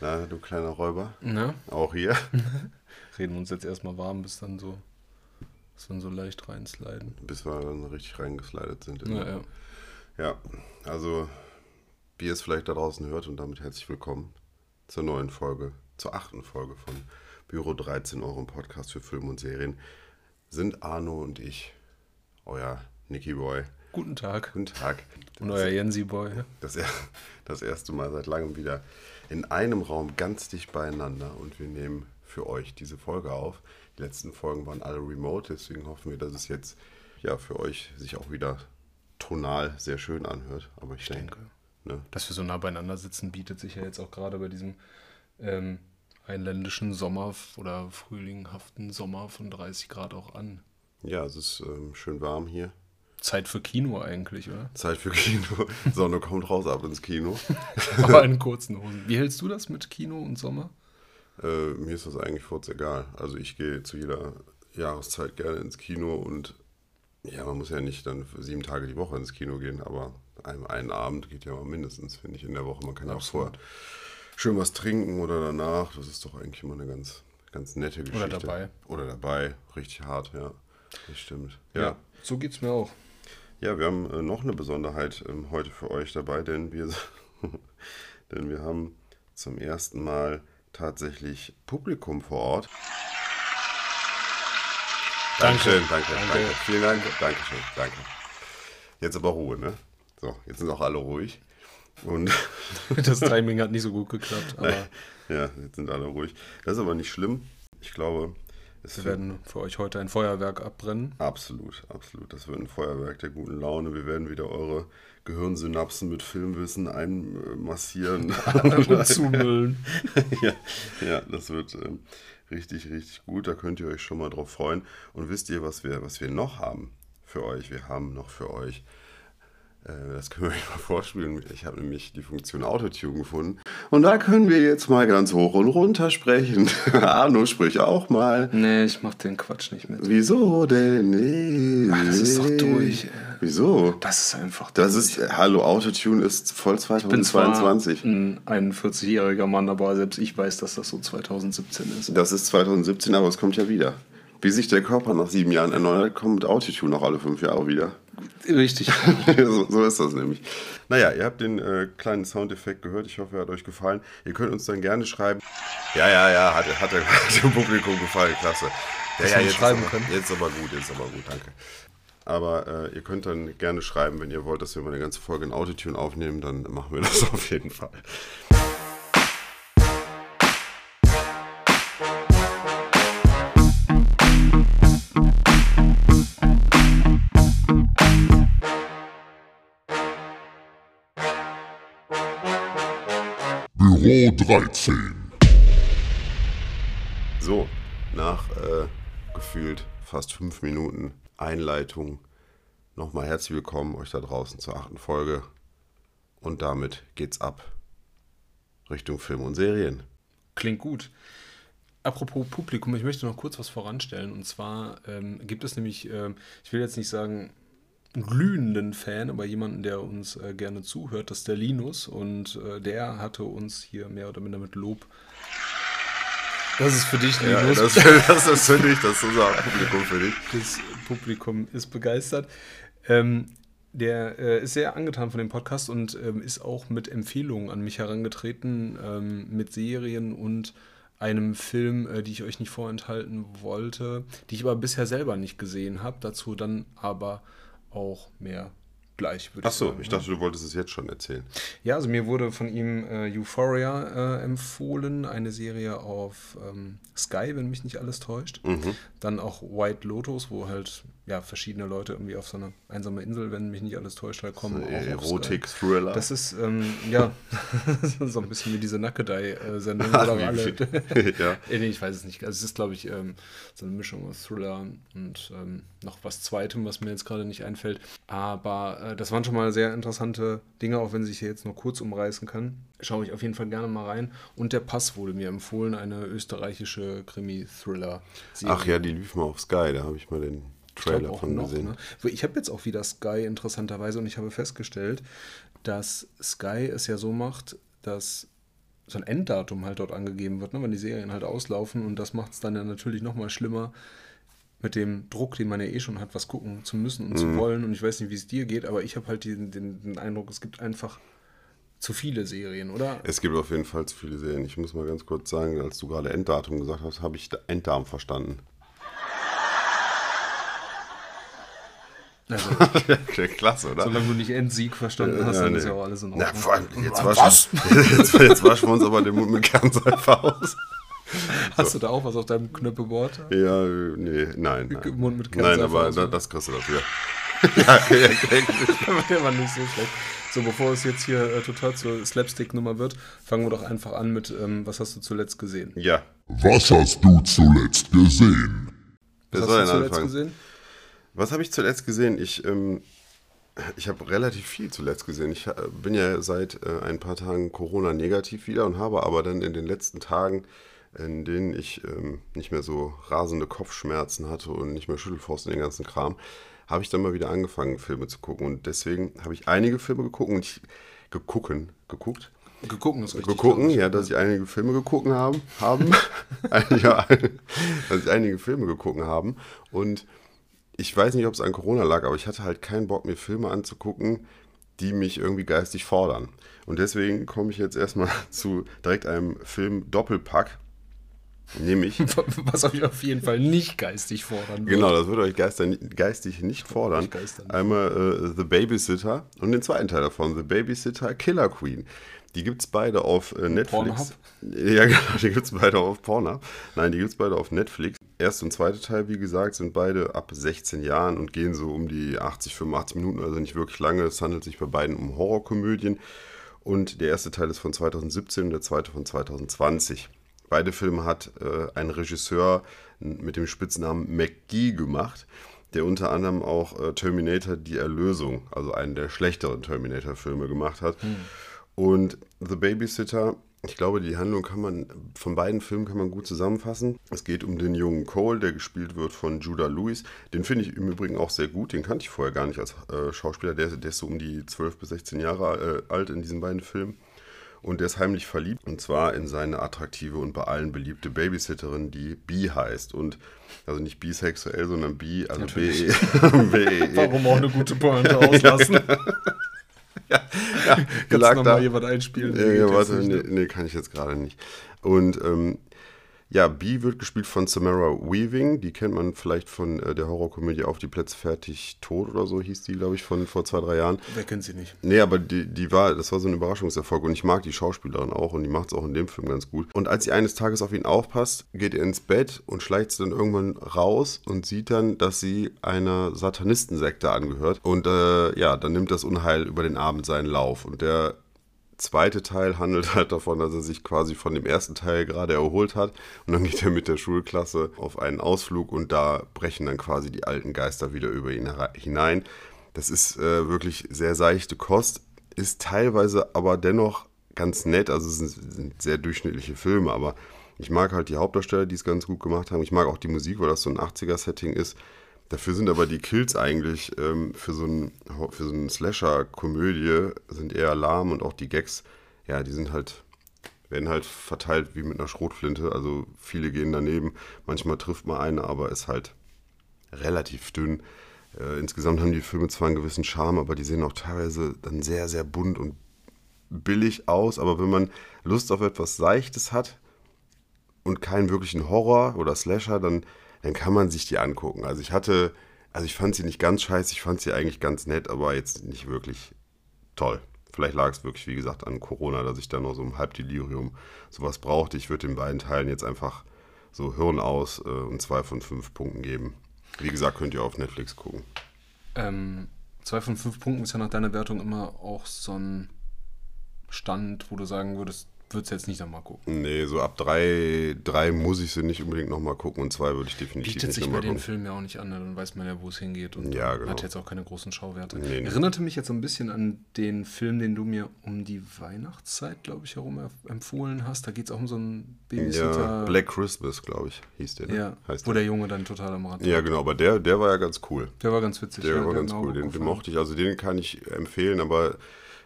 Na, du kleiner Räuber. Na? Auch hier. Reden wir uns jetzt erstmal warm, bis dann so, bis dann so leicht reinsliden. Bis wir dann richtig reingeslidet sind. Ja, ja. ja, also wie ihr es vielleicht da draußen hört und damit herzlich willkommen zur neuen Folge, zur achten Folge von Büro 13, eurem Podcast für Film und Serien, sind Arno und ich, euer Nicky Boy. Guten Tag. Guten Tag. Und euer Jensi Boy. Das, das erste Mal seit langem wieder in einem Raum ganz dicht beieinander und wir nehmen für euch diese Folge auf. Die letzten Folgen waren alle remote, deswegen hoffen wir, dass es jetzt ja für euch sich auch wieder tonal sehr schön anhört. Aber ich, denke, ne, Dass wir so nah beieinander sitzen, bietet sich ja jetzt auch gerade bei diesem ähm, einländischen Sommer oder frühlinghaften Sommer von 30 Grad auch an. ja, es ist ähm, schön warm hier. Zeit für Kino eigentlich, oder? Zeit für Kino. Sonne kommt raus ab ins Kino. Aber in kurzen Hosen. Wie hältst du das mit Kino und Sommer? Äh, mir ist das eigentlich furz egal. Also ich gehe zu jeder Jahreszeit gerne ins Kino und ja, man muss ja nicht dann für sieben Tage die Woche ins Kino gehen, aber einen, einen Abend geht ja mal mindestens, finde ich, in der Woche. Man kann ja auch vorher schön was trinken oder danach. Das ist doch eigentlich immer eine ganz, ganz nette Geschichte. dabei. Oder dabei. Richtig hart, ja. Das stimmt. Ja. Ja, so geht's mir auch. Ja, wir haben äh, noch eine Besonderheit ähm, heute für euch dabei, denn wir, denn wir haben zum ersten Mal tatsächlich Publikum vor Ort. Dankeschön, danke, danke, Danke. Vielen Dank, Dankeschön, danke. Jetzt aber Ruhe, ne? So, jetzt sind auch alle ruhig. Und Das Timing hat nicht so gut geklappt, aber ja, jetzt sind alle ruhig. Das ist aber nicht schlimm. Ich glaube, es wir werden für euch heute ein Feuerwerk abbrennen. Absolut, absolut. Das wird ein Feuerwerk der guten Laune. Wir werden wieder eure Gehirnsynapsen mit Filmwissen einmassieren. Und zumüllen. ja, ja, das wird ähm, richtig, richtig gut. Da könnt ihr euch schon mal drauf freuen. Und wisst ihr, was wir, was wir noch haben für euch? Wir haben noch für euch, das können wir euch mal vorspielen. Ich habe nämlich die Funktion Autotune gefunden. Und da können wir jetzt mal ganz hoch und runter sprechen. Arno, sprich auch mal. Nee, ich mach den Quatsch nicht mit. Wieso denn? Nee. Ach, das ist doch durch, ey. Wieso? Das ist einfach. Das ist, äh, hallo, Autotune ist voll Ich bin zwar 2022. ein 41-jähriger Mann, aber selbst ich weiß, dass das so 2017 ist. Das ist 2017, aber es kommt ja wieder. Wie sich der Körper nach sieben Jahren erneuert, kommt Autotune auch alle fünf Jahre wieder. Richtig. so, so ist das nämlich. Naja, ihr habt den äh, kleinen Soundeffekt gehört. Ich hoffe, er hat euch gefallen. Ihr könnt uns dann gerne schreiben. Ja, ja, ja, hat, hat, der- hat dem Publikum gefallen. Klasse. Ja, ja, jetzt, schreiben ist aber, können. jetzt aber gut, jetzt aber gut, danke. Aber äh, ihr könnt dann gerne schreiben, wenn ihr wollt, dass wir mal eine ganze Folge in Autotune aufnehmen, dann machen wir das auf jeden Fall. Büro 13. So, nach äh, gefühlt fast fünf Minuten Einleitung nochmal herzlich willkommen euch da draußen zur achten Folge. Und damit geht's ab Richtung Film und Serien. Klingt gut. Apropos Publikum, ich möchte noch kurz was voranstellen. Und zwar ähm, gibt es nämlich, ähm, ich will jetzt nicht sagen, glühenden Fan, aber jemanden, der uns äh, gerne zuhört, das ist der Linus. Und äh, der hatte uns hier mehr oder minder mit Lob. Das ist für dich, Ja, Linus. das, das ist für dich, das ist unser Publikum für dich. das Publikum ist begeistert. Ähm, der äh, ist sehr angetan von dem Podcast und ähm, ist auch mit Empfehlungen an mich herangetreten, ähm, mit Serien und einem Film, äh, die ich euch nicht vorenthalten wollte, die ich aber bisher selber nicht gesehen habe. Dazu dann aber auch mehr gleich, würde Achso, sagen. ich dachte, du wolltest es jetzt schon erzählen. Ja, also mir wurde von ihm äh, Euphoria äh, empfohlen, eine Serie auf ähm, Sky, wenn mich nicht alles täuscht. Mhm. Dann auch White Lotus, wo halt ja verschiedene Leute irgendwie auf so eine einsame Insel, wenn mich nicht alles täuscht, halt kommen. auf Sky. Erotik-Thriller. Das ist, ähm, ja, so ein bisschen wie diese Nackedei-Sendung. Oder wie- alle. ja. Äh, nee, ich weiß es nicht. Also es ist, glaube ich, ähm, so eine Mischung aus Thriller und ähm, noch was Zweitem, was mir jetzt gerade nicht einfällt. Aber äh, das waren schon mal sehr interessante Dinge, auch wenn sich hier jetzt nur kurz umreißen kann. Schaue ich auf jeden Fall gerne mal rein. Und der Pass wurde mir empfohlen, eine österreichische Krimi-Thriller-Serie. Ach ja, die lief mal auf Sky, da habe ich mal den Trailer von noch, gesehen. ne? Ich habe jetzt auch wieder Sky interessanterweise und ich habe festgestellt, dass Sky es ja so macht, dass so ein Enddatum halt dort angegeben wird, ne, wenn die Serien halt auslaufen. Und das macht es dann ja natürlich nochmal schlimmer mit dem Druck, den man ja eh schon hat, was gucken zu müssen und mhm. zu wollen. Und ich weiß nicht, wie es dir geht, aber ich habe halt den, den, den Eindruck, es gibt einfach zu viele Serien, oder? Es gibt auf jeden Fall zu viele Serien. Ich muss mal ganz kurz sagen, als du gerade Enddatum gesagt hast, habe ich Enddarm verstanden. Also, Klasse, oder? Solange du nicht Endsieg verstanden hast, ja, dann nee. ist ja auch alles in Ordnung. Na, vor allem, jetzt, was? jetzt, jetzt waschen wir uns aber den Mund mit Kernseife aus. Hast so. du da auch was auf deinem Knöppelboard? Ja, nee, nein. nein. Mund mit Nein, aber da, das kriegst du dafür. ja, ja, Der war nicht so schlecht. So, bevor es jetzt hier äh, total zur Slapstick-Nummer wird, fangen wir doch einfach an mit, ähm, was hast du zuletzt gesehen? Ja. Was hast du zuletzt gesehen? Was Wer hast du zuletzt anfangen? gesehen? Was habe ich zuletzt gesehen? Ich, ähm, ich habe relativ viel zuletzt gesehen. Ich äh, bin ja seit äh, ein paar Tagen Corona-negativ wieder und habe aber dann in den letzten Tagen, in denen ich ähm, nicht mehr so rasende Kopfschmerzen hatte und nicht mehr Schüttelfrost in den ganzen Kram, habe ich dann mal wieder angefangen, Filme zu gucken. Und deswegen habe ich einige Filme geguckt und ich gegucken, geguckt. Gegucken ist richtig. Gegucken, ja, dass ich einige Filme geguckt haben, haben. ja, dass ich einige Filme geguckt haben. Und ich weiß nicht, ob es an Corona lag, aber ich hatte halt keinen Bock, mir Filme anzugucken, die mich irgendwie geistig fordern. Und deswegen komme ich jetzt erstmal zu direkt einem Film Doppelpack. Nämlich. Was euch auf jeden Fall nicht geistig fordern wird. Genau, das würde euch geister, geistig nicht fordern. Nicht. Einmal äh, The Babysitter und den zweiten Teil davon, The Babysitter Killer Queen. Die gibt es beide auf äh, Netflix. Pornhub? Ja, genau, die gibt es beide auf Pornhub. Nein, die gibt es beide auf Netflix. Erste und zweite Teil, wie gesagt, sind beide ab 16 Jahren und gehen so um die 80, 85 Minuten, also nicht wirklich lange. Es handelt sich bei beiden um Horrorkomödien. Und der erste Teil ist von 2017 und der zweite von 2020. Beide Filme hat äh, ein Regisseur mit dem Spitznamen McGee gemacht, der unter anderem auch äh, Terminator Die Erlösung, also einen der schlechteren Terminator-Filme gemacht hat. Hm. Und The Babysitter, ich glaube, die Handlung kann man, von beiden Filmen kann man gut zusammenfassen. Es geht um den jungen Cole, der gespielt wird von Judah Lewis. Den finde ich im Übrigen auch sehr gut. Den kannte ich vorher gar nicht als äh, Schauspieler. Der, der, ist so um die 12 bis 16 Jahre äh, alt in diesen beiden Filmen. Und der ist heimlich verliebt. Und zwar in seine attraktive und bei allen beliebte Babysitterin, die B heißt. Und also nicht bisexuell, sondern B, also B-E. -E. Warum auch eine gute Pointe auslassen? ja, ja, Kannst du nochmal jemand einspielen? Nee, ja, warte, nee, nee, kann ich jetzt gerade nicht. Und ähm, ja, B wird gespielt von Samara Weaving. Die kennt man vielleicht von äh, der Horrorkomödie Auf die Plätze fertig tot oder so hieß die, glaube ich, von vor zwei, drei Jahren. Wer kennt sie nicht? Nee, aber die, die war, das war so ein Überraschungserfolg und ich mag die Schauspielerin auch und die macht es auch in dem Film ganz gut. Und als sie eines Tages auf ihn aufpasst, geht er ins Bett und schleicht dann irgendwann raus und sieht dann, dass sie einer Satanistensekte angehört. Und äh, ja, dann nimmt das Unheil über den Abend seinen Lauf. Und der zweite Teil handelt halt davon, dass er sich quasi von dem ersten Teil gerade erholt hat. Und dann geht er mit der Schulklasse auf einen Ausflug und da brechen dann quasi die alten Geister wieder über ihn hinein. Das ist äh, wirklich sehr seichte Kost, ist teilweise aber dennoch ganz nett. Also es sind, sind sehr durchschnittliche Filme, aber ich mag halt die Hauptdarsteller, die es ganz gut gemacht haben. Ich mag auch die Musik, weil das so ein 80er-Setting ist. Dafür sind aber die Kills eigentlich ähm, für so einen für so Slasher-Komödie sind eher lahm und auch die Gags, ja, die sind halt werden halt verteilt wie mit einer Schrotflinte. Also viele gehen daneben. Manchmal trifft man eine, aber ist halt relativ dünn. Äh, insgesamt haben die Filme zwar einen gewissen Charme, aber die sehen auch teilweise dann sehr, sehr bunt und billig aus. Aber wenn man Lust auf etwas Seichtes hat und keinen wirklichen Horror oder Slasher, dann dann kann man sich die angucken. Also ich hatte, also ich fand sie nicht ganz scheiße, ich fand sie eigentlich ganz nett, aber jetzt nicht wirklich toll. Vielleicht lag es wirklich, wie gesagt, an Corona, dass ich da noch so im Halbdelirium sowas brauchte. Ich würde den beiden Teilen jetzt einfach so Hirn aus äh, und zwei von fünf Punkten geben. Wie gesagt, könnt ihr auf Netflix gucken. Ähm, zwei von fünf Punkten ist ja nach deiner Wertung immer auch so ein Stand, wo du sagen würdest, würde es jetzt nicht nochmal gucken. Nee, so ab drei, drei muss ich sie nicht unbedingt nochmal gucken und zwei würde ich definitiv Bietet nicht sich bei den Filmen ja auch nicht an, dann weiß man ja, wo es hingeht und ja, genau. hat jetzt auch keine großen Schauwerte. Nee, Erinnerte mich jetzt so ein bisschen an den Film, den du mir um die Weihnachtszeit, glaube ich, herum empfohlen hast. Da geht es auch um so einen Babysitter. Ja, Black Christmas, glaube ich, hieß der. Ne? Ja, heißt wo der. der Junge dann total am Rad war. Ja, genau, aber der, der war ja ganz cool. Der war ganz witzig. Der ja, war ganz cool, den, den mochte ich. Also den kann ich empfehlen, aber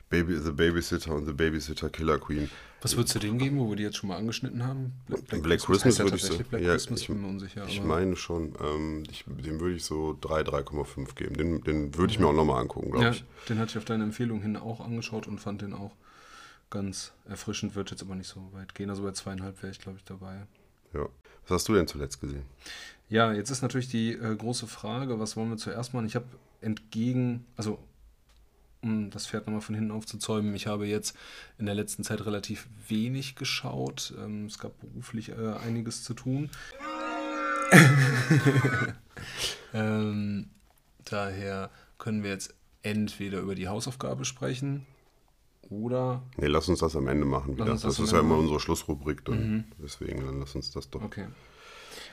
Baby, The Babysitter und The Babysitter Killer Queen Was würdest du dem geben, wo wir die jetzt schon mal angeschnitten haben? Black, Black Christmas, Christmas würde ich so. Black ja, Christmas, ich, bin mir unsicher. Ich meine schon, ähm, ich, dem würde ich so 3, 3,5 geben. Den, den würde ich mir auch nochmal angucken, glaube ja, ich. Den hatte ich auf deine Empfehlung hin auch angeschaut und fand den auch ganz erfrischend. Wird jetzt aber nicht so weit gehen. Also bei zweieinhalb wäre ich, glaube ich, dabei. Ja. Was hast du denn zuletzt gesehen? Ja, jetzt ist natürlich die äh, große Frage, was wollen wir zuerst machen? Ich habe entgegen, also um das Pferd nochmal von hinten aufzuzäumen, ich habe jetzt in der letzten Zeit relativ wenig geschaut. Ähm, es gab beruflich äh, einiges zu tun. ähm, daher können wir jetzt entweder über die Hausaufgabe sprechen oder. Nee, lass uns das am Ende machen wieder. Das, das ist ja immer unsere Schlussrubrik, dann. Mhm. deswegen dann lass uns das doch. Okay.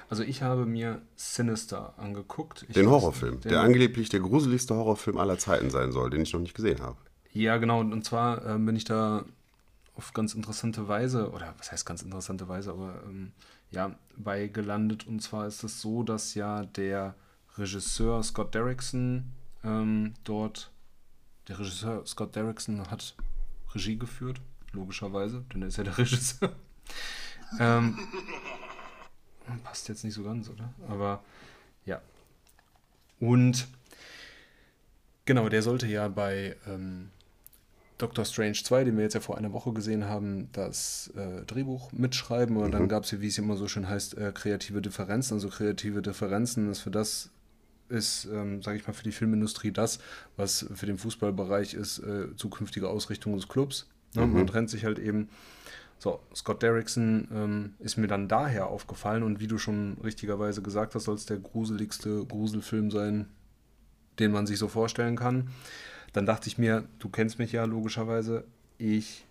Also ich habe mir Sinister angeguckt. Ich den Horrorfilm, den der angeblich der gruseligste Horrorfilm aller Zeiten sein soll, den ich noch nicht gesehen habe. Ja, genau. Und zwar äh, bin ich da auf ganz interessante Weise, oder was heißt ganz interessante Weise, aber ähm, ja, bei gelandet. Und zwar ist es so, dass ja der Regisseur Scott Derrickson ähm, dort, der Regisseur Scott Derrickson hat Regie geführt, logischerweise, denn er ist ja der Regisseur. ähm, Passt jetzt nicht so ganz, oder? Aber ja. Und genau, der sollte ja bei ähm, Doctor Strange 2, den wir jetzt ja vor einer Woche gesehen haben, das äh, Drehbuch mitschreiben. Und mhm. dann gab es ja, wie es immer so schön heißt, äh, kreative Differenzen. Also kreative Differenzen ist für das, ist, ähm, sage ich mal, für die Filmindustrie das, was für den Fußballbereich ist, äh, zukünftige Ausrichtung des Clubs. Ne? Mhm. Man trennt sich halt eben so, Scott Derrickson ähm, ist mir dann daher aufgefallen und wie du schon richtigerweise gesagt hast, soll es der gruseligste Gruselfilm sein, den man sich so vorstellen kann. Dann dachte ich mir, du kennst mich ja logischerweise, ich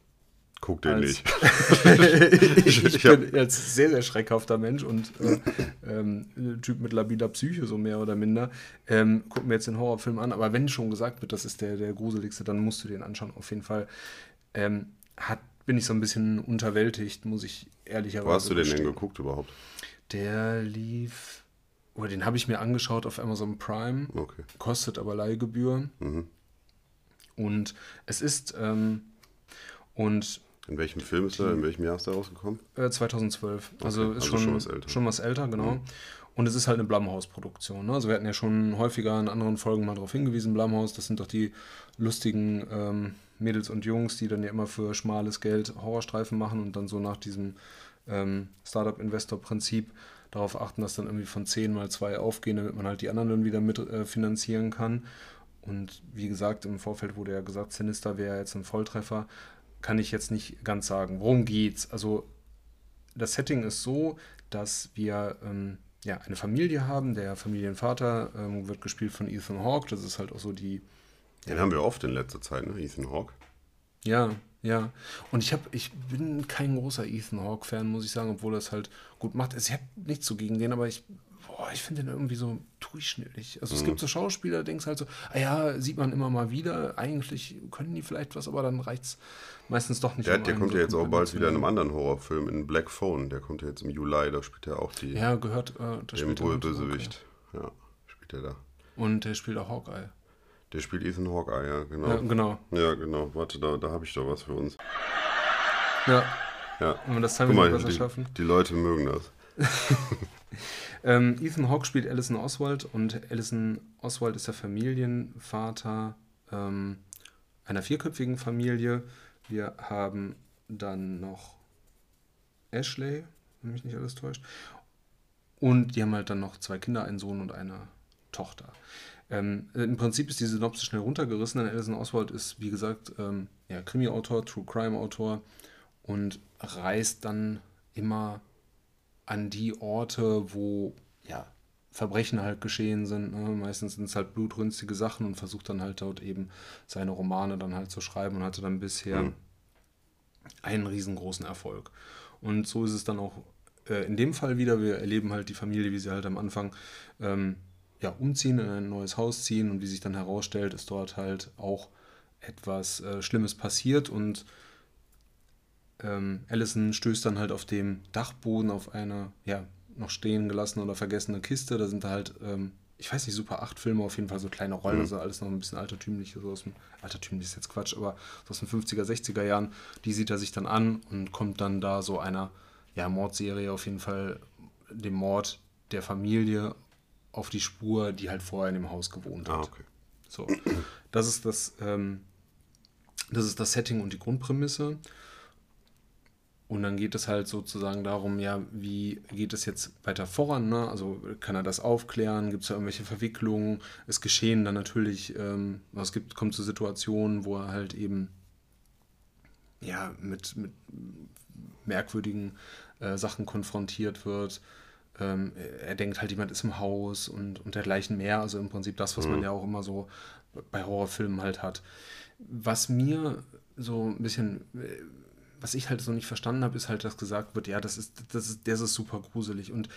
Guck den nicht. ich, ich bin jetzt sehr, sehr schreckhafter Mensch und äh, ähm, Typ mit labiler Psyche, so mehr oder minder. Ähm, guck mir jetzt den Horrorfilm an, aber wenn schon gesagt wird, das ist der, der gruseligste, dann musst du den anschauen, auf jeden Fall. Ähm, hat bin ich so ein bisschen unterwältigt, muss ich ehrlicherweise Wo hast du den denn geguckt überhaupt? Der lief, oder den habe ich mir angeschaut auf Amazon Prime. Okay. Kostet aber Leihgebühr. Mhm. Und es ist, ähm, und in welchem Film ist er? In welchem Jahr ist er rausgekommen? Äh, 2012. Okay, also ist also schon, schon, was älter. Schon was älter, genau. Mhm. Und es ist halt eine Blumhouse-Produktion. Ne? Also wir hatten ja schon häufiger in anderen Folgen mal darauf hingewiesen, Blumhouse, das sind doch die lustigen ähm, Mädels und Jungs, die dann ja immer für schmales Geld Horrorstreifen machen und dann so nach diesem ähm, Startup-Investor-Prinzip darauf achten, dass dann irgendwie von 10 mal 2 aufgehen, damit man halt die anderen dann wieder mit äh, kann. Und wie gesagt, im Vorfeld wurde ja gesagt, Sinister wäre jetzt ein Volltreffer. Kann ich jetzt nicht ganz sagen. Worum geht's? Also, das Setting ist so, dass wir ähm, ja, eine Familie haben. Der Familienvater ähm, wird gespielt von Ethan Hawke. Das ist halt auch so die den haben wir oft in letzter Zeit, ne? Ethan Hawke. Ja, ja. Und ich, hab, ich bin kein großer Ethan Hawke-Fan, muss ich sagen, obwohl er es halt gut macht. Also ich habe nichts so gegen den, aber ich, boah, ich finde den irgendwie so durchschnittlich. Also mhm. es gibt so Schauspieler, denkst halt so, ah ja, sieht man immer mal wieder. Eigentlich können die vielleicht was, aber dann reicht es meistens doch nicht. Der, um der kommt ja jetzt auch bald wieder in einem anderen Horrorfilm, in Black Phone. Der kommt ja jetzt im Juli, da spielt er auch die. Ja, gehört. Äh, dem Bösewicht. Ja, spielt er da. Und der spielt auch Hawkeye. Der spielt Ethan Hawkeye, ja, genau. Ja, genau. Ja, genau. Warte, da, da habe ich doch was für uns. Ja. Ja. Wenn wir das Timing mal, besser die, schaffen. Die Leute mögen das. ähm, Ethan Hawke spielt Alison Oswald und Alison Oswald ist der Familienvater ähm, einer vierköpfigen Familie. Wir haben dann noch Ashley, wenn mich nicht alles täuscht. Und die haben halt dann noch zwei Kinder, einen Sohn und eine Tochter. Ähm, Im Prinzip ist die Synopsis schnell runtergerissen, denn Alison Oswald ist, wie gesagt, ähm, ja, Krimi-Autor, True-Crime-Autor und reist dann immer an die Orte, wo ja, Verbrechen halt geschehen sind. Ne? Meistens sind es halt blutrünstige Sachen und versucht dann halt dort eben seine Romane dann halt zu schreiben und hatte dann bisher mhm. einen riesengroßen Erfolg. Und so ist es dann auch äh, in dem Fall wieder. Wir erleben halt die Familie, wie sie halt am Anfang ähm, ja, umziehen, in ein neues Haus ziehen und wie sich dann herausstellt, ist dort halt auch etwas äh, Schlimmes passiert und ähm, Allison stößt dann halt auf dem Dachboden auf eine, ja, noch stehen gelassene oder vergessene Kiste. Da sind halt ähm, ich weiß nicht, Super 8 Filme, auf jeden Fall so kleine Rollen, Mhm. also alles noch ein bisschen altertümlich, so aus dem, altertümlich ist jetzt Quatsch, aber so aus den 50er, 60er Jahren, die sieht er sich dann an und kommt dann da so einer, ja, Mordserie auf jeden Fall, dem Mord der Familie auf die Spur, die halt vorher in dem Haus gewohnt hat. Ah, okay. So, das ist das, ähm, das ist das Setting und die Grundprämisse. Und dann geht es halt sozusagen darum, ja, wie geht es jetzt weiter voran? Ne? Also kann er das aufklären? Gibt es da irgendwelche Verwicklungen? Es geschehen dann natürlich, ähm, es gibt, kommt zu Situationen, wo er halt eben ja, mit, mit merkwürdigen äh, Sachen konfrontiert wird. Ähm, er denkt halt, jemand ist im Haus und, und dergleichen mehr. Also im Prinzip das, was man ja auch immer so bei Horrorfilmen halt hat. Was mir so ein bisschen, äh, was ich halt so nicht verstanden habe, ist halt, dass gesagt wird, ja, das ist, das ist, das ist super gruselig. Und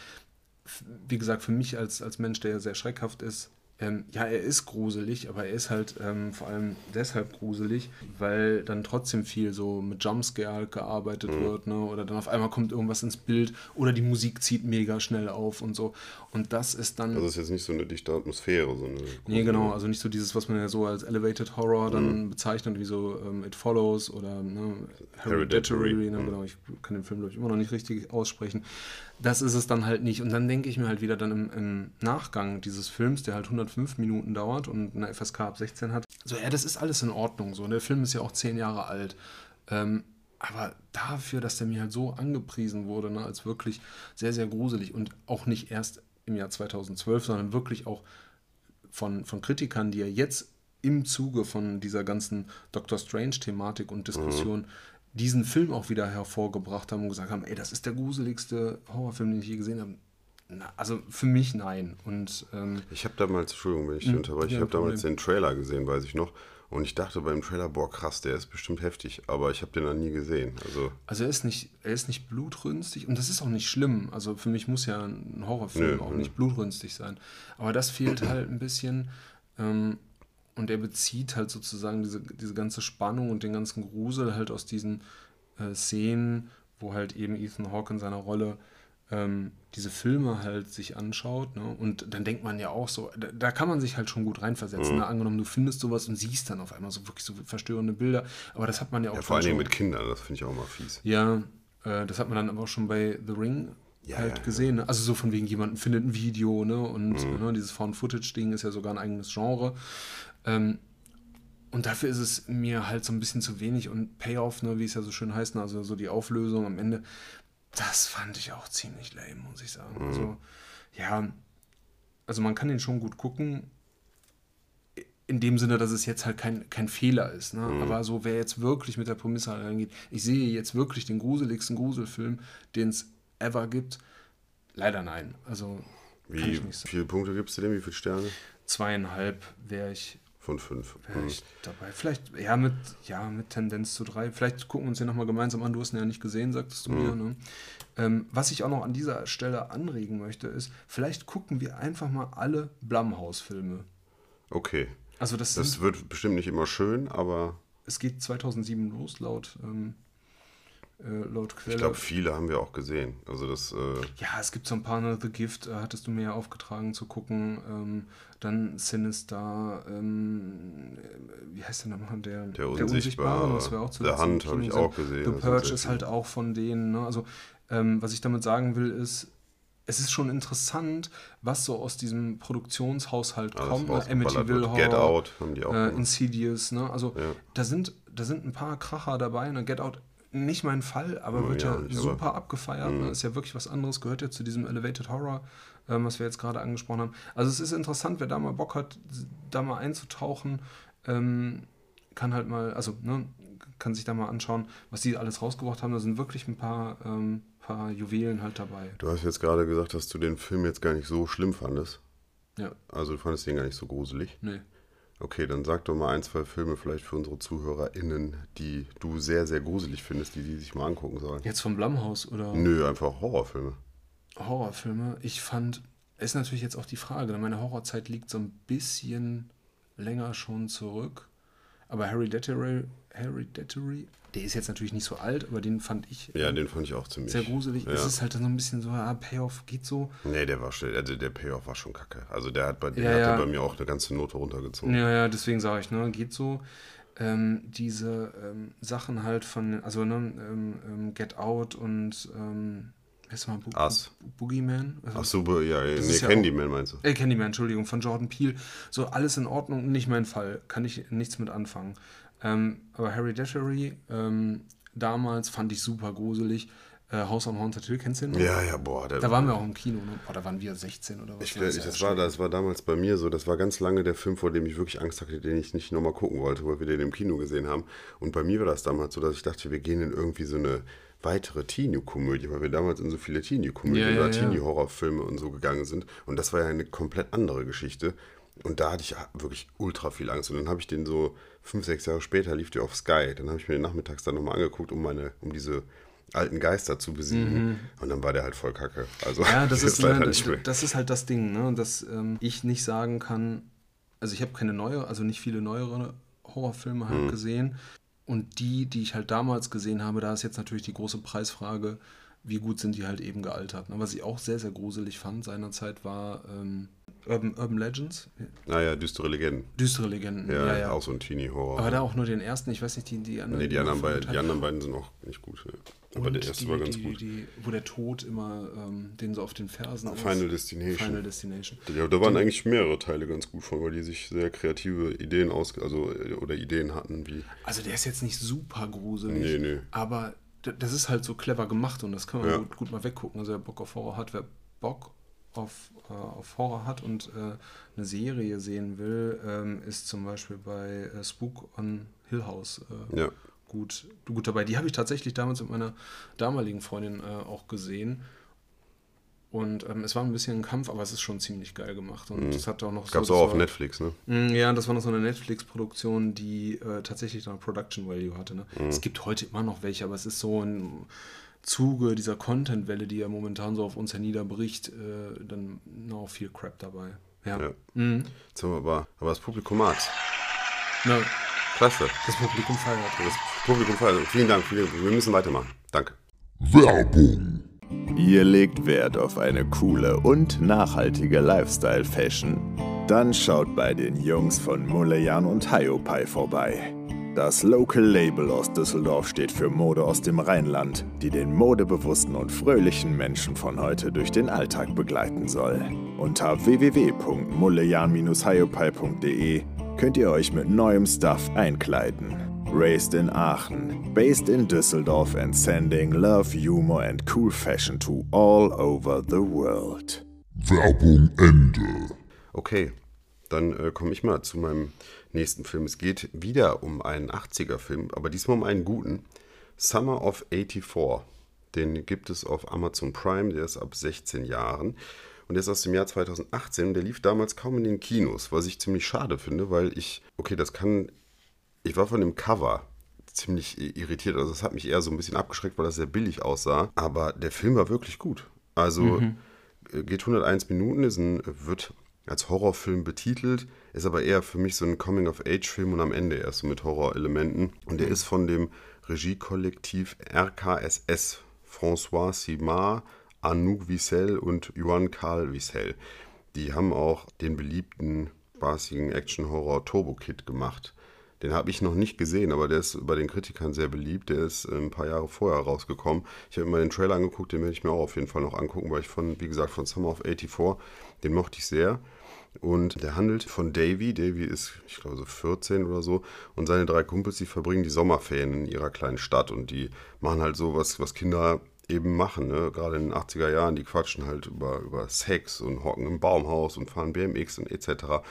wie gesagt, für mich als, als Mensch, der sehr schreckhaft ist, ähm, ja, er ist gruselig, aber er ist halt ähm, vor allem deshalb gruselig, weil dann trotzdem viel so mit Jumpscare halt gearbeitet wird, ne? Oder dann auf einmal kommt irgendwas ins Bild oder die Musik zieht mega schnell auf und so. Und das ist dann. Also es ist jetzt nicht so eine dichte Atmosphäre, so eine. Nee, genau, also nicht so dieses, was man ja so als Elevated Horror dann bezeichnet, wie so ähm, It Follows oder ne, Hereditary, Hereditary, ne, genau, ich kann den Film, glaube ich, immer noch nicht richtig aussprechen. Das ist es dann halt nicht. Und dann denke ich mir halt wieder dann im, im Nachgang dieses Films, der halt 105 Minuten dauert und eine FSK ab 16 hat, so, ja, das ist alles in Ordnung. So, der Film ist ja auch 10 Jahre alt. Ähm, aber dafür, dass der mir halt so angepriesen wurde, ne, als wirklich sehr, sehr gruselig und auch nicht erst im Jahr 2012, sondern wirklich auch von, von Kritikern, die ja jetzt im Zuge von dieser ganzen Doctor Strange-Thematik und Diskussion diesen Film auch wieder hervorgebracht haben und gesagt haben, ey, das ist der gruseligste Horrorfilm, den ich je gesehen habe. Na, also für mich nein. Und ähm, Ich habe damals, Entschuldigung, wenn ich dich unterbreche, ich habe damals den Trailer gesehen, weiß ich noch. Und ich dachte beim Trailer, boah, krass, der ist bestimmt heftig. Aber ich habe den noch nie gesehen. Also, Also er ist nicht, er ist nicht blutrünstig und das ist auch nicht schlimm. Also für mich muss ja ein Horrorfilm Nö, auch nö. nicht blutrünstig sein. Aber das fehlt halt ein bisschen. Ähm, und er bezieht halt sozusagen diese, diese ganze Spannung und den ganzen Grusel halt aus diesen äh, Szenen, wo halt eben Ethan Hawke in seiner Rolle ähm, diese Filme halt sich anschaut. Ne? Und dann denkt man ja auch so, da, da kann man sich halt schon gut reinversetzen. Ne? Angenommen, du findest sowas und siehst dann auf einmal so wirklich so verstörende Bilder. Aber das hat man ja auch ja, vor allen dann Dingen schon- mit Kindern, das finde ich auch mal fies. ja, äh, das hat man dann aber auch schon bei The Ring Ja, halt ja, ja. gesehen. Ne? Also so von wegen, jemanden findet ein Video, ne? Und ne, dieses Found-Footage-Ding ist ja sogar ein eigenes Genre. Ähm, und dafür ist es mir halt so ein bisschen zu wenig. Und Payoff, ne, wie es ja so schön heißt, ne, also so die Auflösung am Ende, das fand ich auch ziemlich lame, muss ich sagen. Also, ja, also man kann den schon gut gucken. In dem Sinne, dass es jetzt halt kein, kein Fehler ist. Ne? Aber so, wer jetzt wirklich mit der Prämisse reingeht, ich sehe jetzt wirklich den gruseligsten Gruselfilm, den es ever gibt. Leider nein. Also kann Wie ich nicht sagen. viele Punkte gibst du dem? Wie viele Sterne? Zweieinhalb wäre ich, Von fünf. wär Hm. ich dabei. Vielleicht, ja mit, ja, mit Tendenz zu drei. Vielleicht gucken wir uns den nochmal gemeinsam an. Du hast ihn ja nicht gesehen, sagtest du mir. Ne? Ähm, was ich auch noch an dieser Stelle anregen möchte, ist, vielleicht gucken wir einfach mal alle Blumhouse-Filme. Okay. Also das, Das sind, wird bestimmt nicht immer schön, aber es geht 2007 los, laut, ähm, äh, laut Quelle. ich glaube, viele haben wir auch gesehen. Also das, äh, Ja, es gibt so ein paar, ne? The Gift äh, hattest du mir ja aufgetragen zu gucken. Ähm, dann Sinister, ähm, äh, wie heißt der nochmal? Der, Der Unsichtbare. das wäre auch zuletzt im Hand habe ich auch gesehen, The Purge ist halt auch von denen. Ne? Also, ähm, was ich damit sagen will, ist, es ist schon interessant, was so aus diesem Produktionshaushalt alles kommt. Ne? Amityville wird. Get Horror, Out haben die auch äh. Insidious, ne? Also Ja. da sind da sind ein paar Kracher dabei. Ne? Get Out nicht mein Fall, aber Oh, wird ja, ja, nicht, aber- super abgefeiert. Ne? Ist ja wirklich was anderes, gehört ja zu diesem Elevated Horror, ähm, was wir jetzt gerade angesprochen haben. Also es ist interessant, wer da mal Bock hat, da mal einzutauchen, ähm, kann halt mal, also ne, kann sich da mal anschauen, was die alles rausgebracht haben. Da sind wirklich ein paar, ähm, paar Juwelen halt dabei. Du hast jetzt gerade gesagt, dass du den Film jetzt gar nicht so schlimm fandest. Ja, Also du fandest den gar nicht so gruselig. nee. Okay, dann sag doch mal ein, zwei Filme vielleicht für unsere ZuhörerInnen, die du sehr, sehr gruselig findest, die die sich mal angucken sollen. Jetzt vom Blumhaus oder Nö, einfach Horrorfilme. Horrorfilme. Ich fand, ist natürlich jetzt auch die Frage, denn meine Horrorzeit liegt so ein bisschen länger schon zurück. Aber Hereditary, Hereditary. Der ist jetzt natürlich nicht so alt, aber den fand ich Ja, den fand ich auch ziemlich. sehr gruselig. Ja. Es ist halt so ein bisschen so, ah, Payoff geht so. Nee, der war schon, also der Payoff war schon kacke. Also der hat bei, der Ja, hat ja. bei mir auch eine ganze Note runtergezogen. Ja, ja, deswegen sage ich, ne, geht so. Ähm, diese ähm, Sachen halt von, also ne, ähm, ähm, Get Out und ähm, heißt mal, Bo Us. Bo Boogeyman? Also, Ach so, ja, nee, ist ja Candyman meinst du? Äh, Candyman, Entschuldigung, von Jordan Peele. So, alles in Ordnung, nicht mein Fall. Kann ich nichts mit anfangen. Ähm, aber Hereditary, ähm, damals fand ich super gruselig. Äh, House on Haunted Hill, kennst du den noch? Ja, ja, boah. Da waren wir auch im Kino, ne? Boah, da waren wir 16 oder was. Ich, war ich, das, war, das war damals bei mir so, das war ganz lange der Film, vor dem ich wirklich Angst hatte, den ich nicht nochmal gucken wollte, weil wir den im Kino gesehen haben. Und bei mir war das damals so, dass ich dachte, wir gehen in irgendwie so eine weitere Teenie-Komödie, weil wir damals in so viele Teenie-Komödien Ja, ja, oder ja. Teenie-Horrorfilme und so gegangen sind. Und das war ja eine komplett andere Geschichte. Und da hatte ich wirklich ultra viel Angst. Und dann habe ich den so fünf, sechs Jahre später lief der auf Sky. Dann habe ich mir den nachmittags dann nochmal angeguckt, um meine, um diese alten Geister zu besiegen. Und dann war der halt voll kacke. Also Mhm. Ja, das ist, leider ne, nicht mehr. das ist halt das Ding, ne? dass ähm, ich nicht sagen kann, also ich habe keine neue, also nicht viele neuere Horrorfilme Mhm. halt gesehen. Und die, die ich halt damals gesehen habe, da ist jetzt natürlich die große Preisfrage, wie gut sind die halt eben gealtert. Ne? Was ich auch sehr, sehr gruselig fand seinerzeit war ähm, Urban, Urban Legends, Naja, düstere Legenden. düstere Legenden. Ja, Ja, ja. auch so ein Teenie-Horror. Aber da auch nur den ersten, ich weiß nicht, die, die anderen. nee, die anderen, beiden, gefunden die anderen beiden sind auch nicht gut. Ja. Aber Und der erste die, war ganz die, gut. Die, wo der Tod immer ähm, den so auf den Fersen ist. Final Destination. Final Destination. Ja, da waren eigentlich mehrere Teile ganz gut von, weil die sich sehr kreative Ideen aus, also oder Ideen hatten, wie Also der ist jetzt nicht super gruselig, Nee, nee. aber das ist halt so clever gemacht und das kann man Ja. gut, gut mal weggucken. Also wer Bock auf Horror hat, wer Bock auf, äh, auf Horror hat und äh, eine Serie sehen will, ähm, ist zum Beispiel bei äh, Spook on Hill House äh, ja. gut, gut dabei. Die habe ich tatsächlich damals mit meiner damaligen Freundin äh, auch gesehen. Und ähm, es war ein bisschen ein Kampf, aber es ist schon ziemlich geil gemacht. Und es hat auch noch Mhm. Gab's so. auch auf war- Netflix, ne? Mm, Ja, das war noch so eine Netflix-Produktion, die äh, tatsächlich noch Production Value hatte. Ne? Mhm. Es gibt heute immer noch welche, aber es ist so ein Zuge dieser Content-Welle, die ja momentan so auf uns herniederbricht, äh, dann noch viel Crap dabei. Ja. Ja. Mhm. Jetzt haben wir aber, aber das Publikum mag's. Na, Klasse. das Publikum feiert. Das Publikum feiert. Vielen Dank, vielen Dank. Wir müssen weitermachen. Danke. Werbung. Ihr legt Wert auf eine coole und nachhaltige Lifestyle-Fashion? Dann schaut bei den Jungs von Mulejan und Hiopai vorbei. Das Local Label aus Düsseldorf steht für Mode aus dem Rheinland, die den modebewussten und fröhlichen Menschen von heute durch den Alltag begleiten soll. Unter www.mullejan-hiopai.de könnt ihr euch mit neuem Stuff einkleiden. Raised in Aachen, based in Düsseldorf and sending love, humor and cool fashion to all over the world. Werbung Ende. Okay, dann äh, komme ich mal zu meinem nächsten Film. Es geht wieder um einen 80er-Film, aber diesmal um einen guten. Summer of 84. Den gibt es auf Amazon Prime, der ist ab 16 Jahren. Und der ist aus dem Jahr 2018. Der lief damals kaum in den Kinos, was ich ziemlich schade finde, weil ich, okay, das kann, ich war von dem Cover ziemlich irritiert. Also es hat mich eher so ein bisschen abgeschreckt, weil das sehr billig aussah. Aber der Film war wirklich gut. Also äh, geht 101 Minuten, ist ein, wird als Horrorfilm betitelt, ist aber eher für mich so ein Coming-of-Age-Film und am Ende erst so mit Horrorelementen. Und der ist von dem Regiekollektiv RKSS, François Simard, Anouk Wiesel und Johan Karl Wiesel. Die haben auch den beliebten spaßigen Action-Horror Turbo Kid gemacht. Den habe ich noch nicht gesehen, aber der ist bei den Kritikern sehr beliebt. Der ist äh, ein paar Jahre vorher rausgekommen. Ich habe mir den Trailer angeguckt, den werde ich mir auch auf jeden Fall noch angucken, weil ich von, wie gesagt, von Summer of 84, den mochte ich sehr. Und der handelt von Davy. Davy ist, ich glaube, so 14 oder so. Und seine drei Kumpels, die verbringen die Sommerferien in ihrer kleinen Stadt. Und die machen halt so was, was Kinder eben machen. Ne? Gerade in den 80er Jahren, die quatschen halt über, über Sex und hocken im Baumhaus und fahren BMX und etc.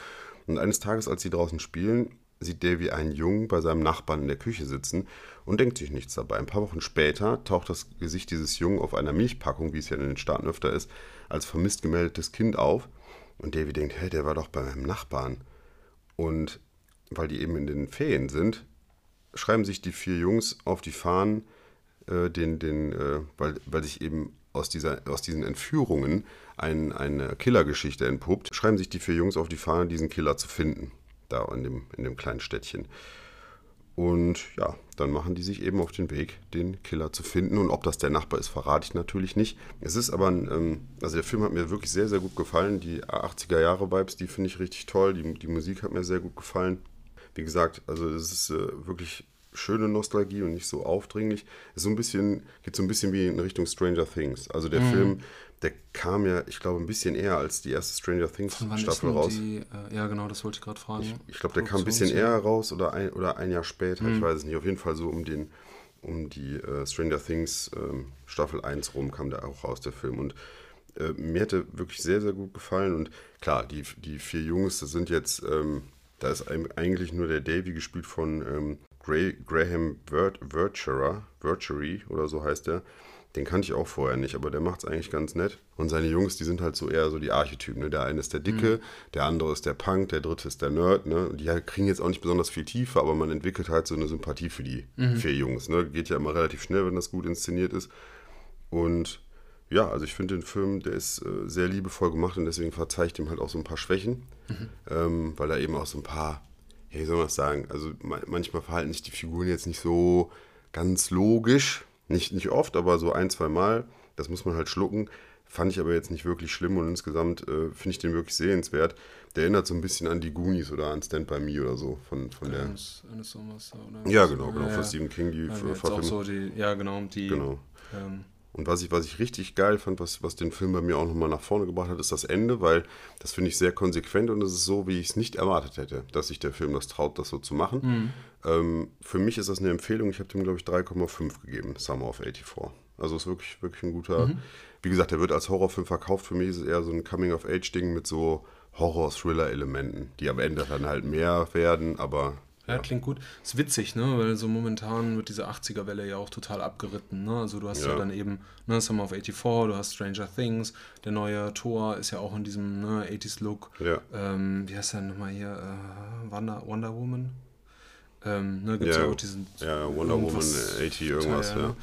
Und eines Tages, als sie draußen spielen, sieht Davy einen Jungen bei seinem Nachbarn in der Küche sitzen und denkt sich nichts dabei. Ein paar Wochen später taucht das Gesicht dieses Jungen auf einer Milchpackung, wie es ja in den Staaten öfter ist, als vermisst gemeldetes Kind auf. Und Davy denkt, hey, der war doch bei meinem Nachbarn. Und weil die eben in den Ferien sind, schreiben sich die vier Jungs auf die Fahnen, äh, den, den, äh, weil, weil sich eben aus, dieser, aus diesen Entführungen ein, eine Killergeschichte entpuppt, schreiben sich die vier Jungs auf die Fahne, diesen Killer zu finden, da in dem, in dem kleinen Städtchen. Und ja, dann machen die sich eben auf den Weg, den Killer zu finden. Und ob das der Nachbar ist, verrate ich natürlich nicht. Es ist aber ein, ähm, also der Film hat mir wirklich sehr, sehr gut gefallen. Die 80er-Jahre-Vibes, die finde ich richtig toll. Die, die Musik hat mir sehr gut gefallen. Wie gesagt, also es ist äh, wirklich schöne Nostalgie und nicht so aufdringlich. Es ist so ein bisschen, geht so ein bisschen wie in Richtung Stranger Things. Also der Mhm. Film, der kam ja, ich glaube, ein bisschen eher als die erste Stranger Things Staffel raus. die, äh, ja, genau, das wollte ich gerade fragen. Ich glaube, der kam ein bisschen eher raus oder ein, oder ein Jahr später. Mhm. Ich weiß es nicht. Auf jeden Fall so um den um die äh, Stranger Things ähm, Staffel 1 rum kam der auch raus, der Film. Und äh, mir hätte wirklich sehr, sehr gut gefallen. Und klar, die, die vier Jungs, das sind jetzt, ähm, da ist eigentlich nur der Davy gespielt von ähm, Gra Graham Verchery oder so heißt der. Den kannte ich auch vorher nicht, aber der macht es eigentlich ganz nett. Und seine Jungs, die sind halt so eher so die Archetypen. Ne? Der eine ist der Dicke, der andere ist der Punk, der dritte ist der Nerd. Ne? Und Die halt kriegen jetzt auch nicht besonders viel Tiefe, aber man entwickelt halt so eine Sympathie für die vier Jungs. Ne? Geht ja immer relativ schnell, wenn das gut inszeniert ist. Und ja, also ich finde den Film, der ist äh, sehr liebevoll gemacht und deswegen verzeihe ich dem halt auch so ein paar Schwächen, ähm, weil er eben auch so ein paar, ja, wie soll man das sagen, also ma manchmal verhalten sich die Figuren jetzt nicht so ganz logisch, nicht, nicht oft, aber so ein, zwei Mal, das muss man halt schlucken. Fand ich aber jetzt nicht wirklich schlimm und insgesamt äh, finde ich den wirklich sehenswert. Der erinnert so ein bisschen an die Goonies oder an Stand By Me oder so von, von der. Eines, eines Sommers, oder? Ja, genau, genau, Ja, von. Stephen King, die Ja, Verfilmung. so die, ja, genau, die. Genau. Ähm, Und was ich, was ich richtig geil fand, was, was den Film bei mir auch nochmal nach vorne gebracht hat, ist das Ende, weil das finde ich sehr konsequent und es ist so, wie ich es nicht erwartet hätte, dass sich der Film das traut, das so zu machen. Ähm, für mich ist das eine Empfehlung. Ich habe dem, glaube ich, 3,5 gegeben, Summer of 84. Also ist wirklich, wirklich ein guter. Wie gesagt, der wird als Horrorfilm verkauft. Für mich ist es eher so ein Coming-of-Age-Ding mit so Horror-Thriller-Elementen, die am Ende dann halt mehr werden, aber Ja, klingt gut. Ist witzig, ne? Weil so momentan wird diese 80er-Welle ja auch total abgeritten, ne? Also du hast ja, Ja. dann eben, ne, Summer of 84, du hast Stranger Things, der neue Thor ist ja auch in diesem ne, 80s-Look. Ja. Ähm, wie heißt der nochmal hier? Äh, Wonder, Wonder Woman? Ähm, ne, gibt's ja, Ja, auch diesen ja, Wonder Woman irgendwas 80 irgendwas, Teil, ja. ne?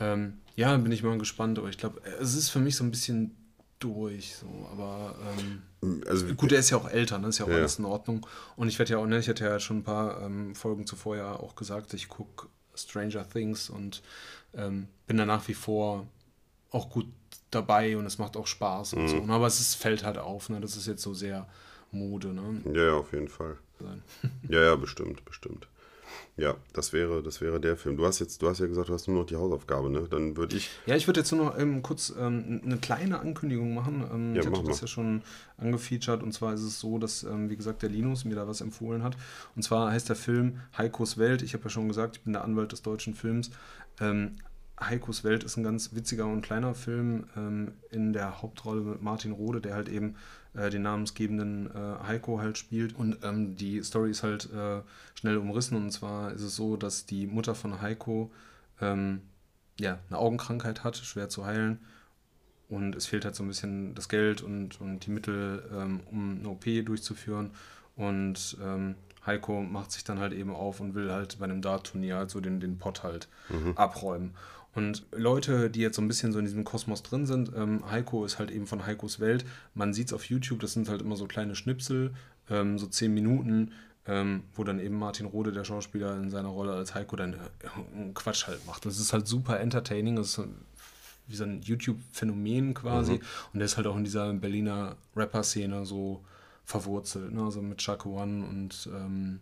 Ähm, ja, bin ich mal gespannt, aber ich glaube, es ist für mich so ein bisschen durch, so, aber ähm, Also, Gut, er ist ja auch älter, ne? ist ja auch Ja. alles in Ordnung. Und ich werde ja auch, ne, ich hatte ja schon ein paar ähm, Folgen zuvor ja auch gesagt, ich gucke Stranger Things und ähm, bin da nach wie vor auch gut dabei und es macht auch Spaß und Mhm. so. Ne? Aber es ist, fällt halt auf, ne? Das ist jetzt so sehr Mode, ne? ja, ja, auf jeden Fall. Ja, ja, bestimmt, bestimmt. Ja, das wäre, das wäre der Film. Du hast jetzt, du hast ja gesagt, du hast nur noch die Hausaufgabe, ne? Dann würde ich. Ja, ich würde jetzt nur noch ähm, kurz ähm, eine kleine Ankündigung machen. Ähm, Ja, ich hatte das ja schon angefeatured und zwar ist es so, dass, ähm, wie gesagt, der Linus mir da was empfohlen hat. Und zwar heißt der Film Heikos Welt. Ich habe ja schon gesagt, ich bin der Anwalt des deutschen Films. Ähm, Heikos Welt ist ein ganz witziger und kleiner Film ähm, in der Hauptrolle mit Martin Rode, der halt eben äh, den namensgebenden äh, Heiko halt spielt. Und ähm, die Story ist halt äh, schnell umrissen. Und zwar ist es so, dass die Mutter von Heiko ähm, ja, eine Augenkrankheit hat, schwer zu heilen. Und es fehlt halt so ein bisschen das Geld und, und die Mittel, ähm, um eine OP durchzuführen. Und ähm, Heiko macht sich dann halt eben auf und will halt bei einem Dart-Turnier halt so den, den Pott halt abräumen. Und Leute, die jetzt so ein bisschen so in diesem Kosmos drin sind, ähm, Heiko ist halt eben von Heikos Welt. Man sieht es auf YouTube, das sind halt immer so kleine Schnipsel, ähm, so zehn Minuten, ähm, wo dann eben Martin Rode, der Schauspieler, in seiner Rolle als Heiko dann äh, Quatsch halt macht. Das ist halt super entertaining, das ist wie so ein YouTube-Phänomen quasi. Und der ist halt auch in dieser Berliner Rapper-Szene so verwurzelt, ne? also mit Chuck One und ähm,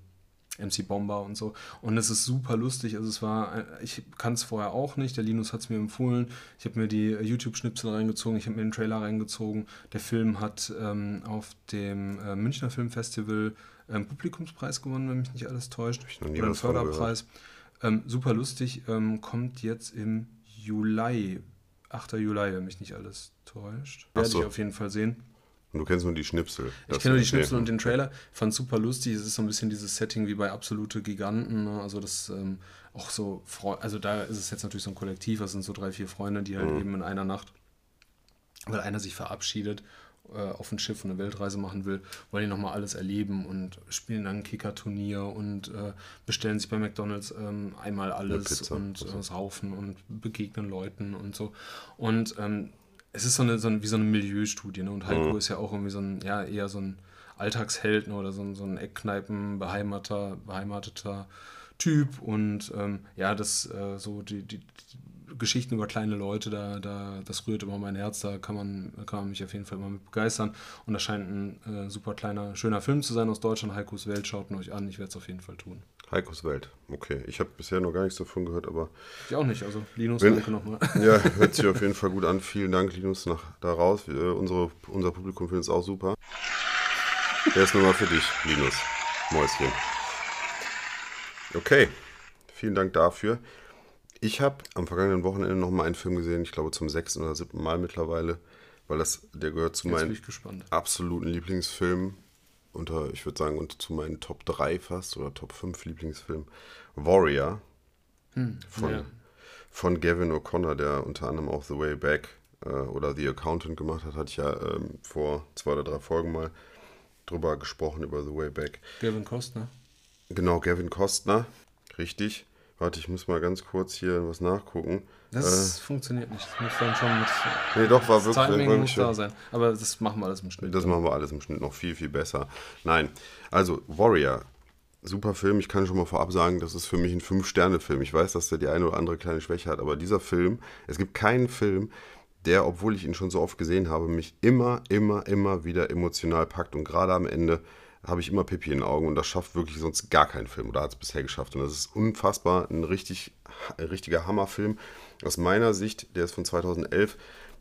MC Bomber und so. Und es ist super lustig. Also es war, ich kann es vorher auch nicht. Der Linus hat es mir empfohlen. Ich habe mir die YouTube-Schnipsel reingezogen, ich habe mir den Trailer reingezogen. Der Film hat ähm, auf dem äh, Münchner Filmfestival einen Publikumspreis gewonnen, wenn mich nicht alles täuscht. Oder einen. Förderpreis. Ähm, super lustig. Ähm, kommt jetzt im Juli, 8. Juli, wenn mich nicht alles täuscht. Werde so. ich auf jeden Fall sehen. Und du kennst nur die Schnipsel. Ich kenne nur die. Schnipsel und den Trailer. Fand super lustig. Es ist so ein bisschen dieses Setting wie bei Absolute Giganten. Ne? Also das ähm, auch so, also da ist es jetzt natürlich so ein Kollektiv. Das sind so drei, vier Freunde, die halt eben in einer Nacht, weil einer sich verabschiedet, äh, auf ein Schiff und eine Weltreise machen will, wollen die nochmal alles erleben und spielen dann ein Kicker-Turnier und äh, bestellen sich bei McDonalds ähm, einmal alles Pizza. und äh, saufen und begegnen Leuten und so. Und ähm, es ist so eine, so eine, wie so eine Milieustudie, ne? Und Heiko ist ja auch irgendwie so ein, ja, eher so ein Alltagsheld ne? oder so ein, so ein Eckkneipen beheimater, beheimateter Typ und ähm, ja, das äh, so die, die, die, Geschichten über kleine Leute, da, da, das rührt immer mein Herz, da kann man, kann man mich auf jeden Fall immer mit begeistern. Und das scheint ein äh, super kleiner, schöner Film zu sein aus Deutschland. Heikos Welt, schaut ihn euch an, ich werde es auf jeden Fall tun. Heikos Welt, okay. Ich habe bisher noch gar nichts davon gehört, aber. Ich auch nicht, also Linus, Wenn- danke nochmal. Ja, hört sich auf jeden Fall gut an. Vielen Dank, Linus, nach da raus. Wir, unsere, unser Publikum findet es auch super. Der ist nochmal für dich, Linus. Mäuschen. Okay, vielen Dank dafür. Ich habe am vergangenen Wochenende nochmal einen Film gesehen, ich glaube zum sechsten oder siebten Mal mittlerweile, weil das, der gehört zu Jetzt meinen absoluten Lieblingsfilmen. Unter, ich würde sagen, unter, zu meinen Top 3 fast oder Top 5 Lieblingsfilmen. Warrior von, ja. von Gavin O'Connor, der unter anderem auch The Way Back äh, oder The Accountant gemacht hat, hatte ich ja ähm, vor zwei oder drei Folgen mal drüber gesprochen, über The Way Back. Gavin Costner. Genau, Gavin Costner, richtig. Warte, ich muss mal ganz kurz hier was nachgucken. Das funktioniert nicht. Das muss dann schon mit Äh, nee, doch, war wirklich, Timing muss wirklich da sein. Aber das machen wir alles im Schnitt. Das machen wir alles im Schnitt noch viel, viel besser. Nein, also Warrior, super Film. Ich kann schon mal vorab sagen, das ist für mich ein Fünf-Sterne-Film. Ich weiß, dass der die eine oder andere kleine Schwäche hat, aber dieser Film, es gibt keinen Film, der, obwohl ich ihn schon so oft gesehen habe, mich immer, immer, immer wieder emotional packt. Und gerade am Ende habe ich immer Pipi in den Augen und das schafft wirklich sonst gar kein Film oder hat es bisher geschafft. Und das ist unfassbar, ein, richtig, ein richtiger Hammerfilm. Aus meiner Sicht, der ist von 2011,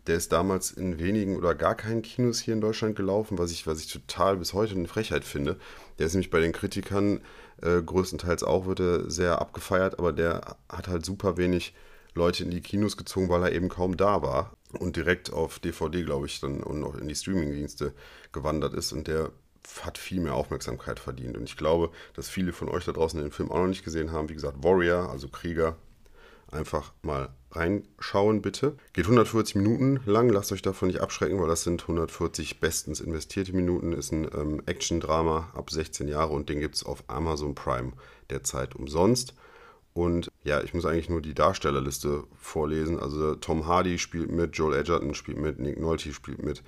der ist damals in wenigen oder gar keinen Kinos hier in Deutschland gelaufen, was ich, was ich total bis heute eine Frechheit finde. Der ist nämlich bei den Kritikern äh, größtenteils auch, wird er sehr abgefeiert, aber der hat halt super wenig Leute in die Kinos gezogen, weil er eben kaum da war und direkt auf DVD, glaube ich, dann und noch in die Streamingdienste gewandert ist und der hat viel mehr Aufmerksamkeit verdient. Und ich glaube, dass viele von euch da draußen den Film auch noch nicht gesehen haben. Wie gesagt, Warrior, also Krieger, einfach mal reinschauen, bitte. Geht 140 Minuten lang, lasst euch davon nicht abschrecken, weil das sind 140 bestens investierte Minuten. Ist ein ähm, Action-Drama ab 16 Jahre und den gibt es auf Amazon Prime derzeit umsonst. Und ja, ich muss eigentlich nur die Darstellerliste vorlesen. Also Tom Hardy spielt mit, Joel Edgerton spielt mit, Nick Nolte spielt mit.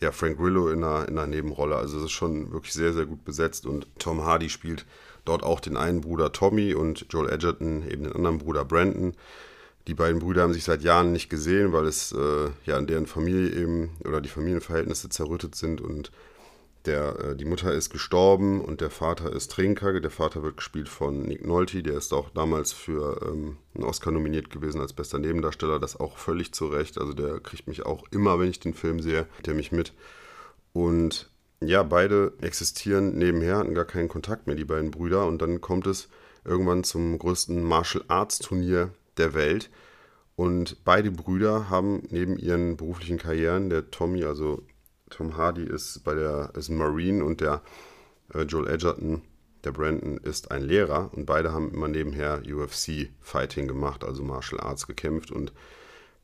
Ja, Frank Grillo in einer, in einer Nebenrolle. Also es ist schon wirklich sehr, sehr gut besetzt. Und Tom Hardy spielt dort auch den einen Bruder Tommy und Joel Edgerton eben den anderen Bruder Brandon. Die beiden Brüder haben sich seit Jahren nicht gesehen, weil es äh, ja in deren Familie eben oder die Familienverhältnisse zerrüttet sind und der, äh, die Mutter ist gestorben und der Vater ist Trinker. Der Vater wird gespielt von Nick Nolte, der ist auch damals für ähm, einen Oscar nominiert gewesen als bester Nebendarsteller. Das auch völlig zu Recht. Also der kriegt mich auch immer, wenn ich den Film sehe, der mich mit. Und ja, beide existieren nebenher, hatten gar keinen Kontakt mehr, die beiden Brüder. Und dann kommt es irgendwann zum größten Martial Arts Turnier der Welt. Und beide Brüder haben neben ihren beruflichen Karrieren, der Tommy, also Tom Hardy ist bei der ist ein Marine und der äh, Joel Edgerton, der Brandon, ist ein Lehrer und beide haben immer nebenher UFC-Fighting gemacht, also Martial Arts gekämpft und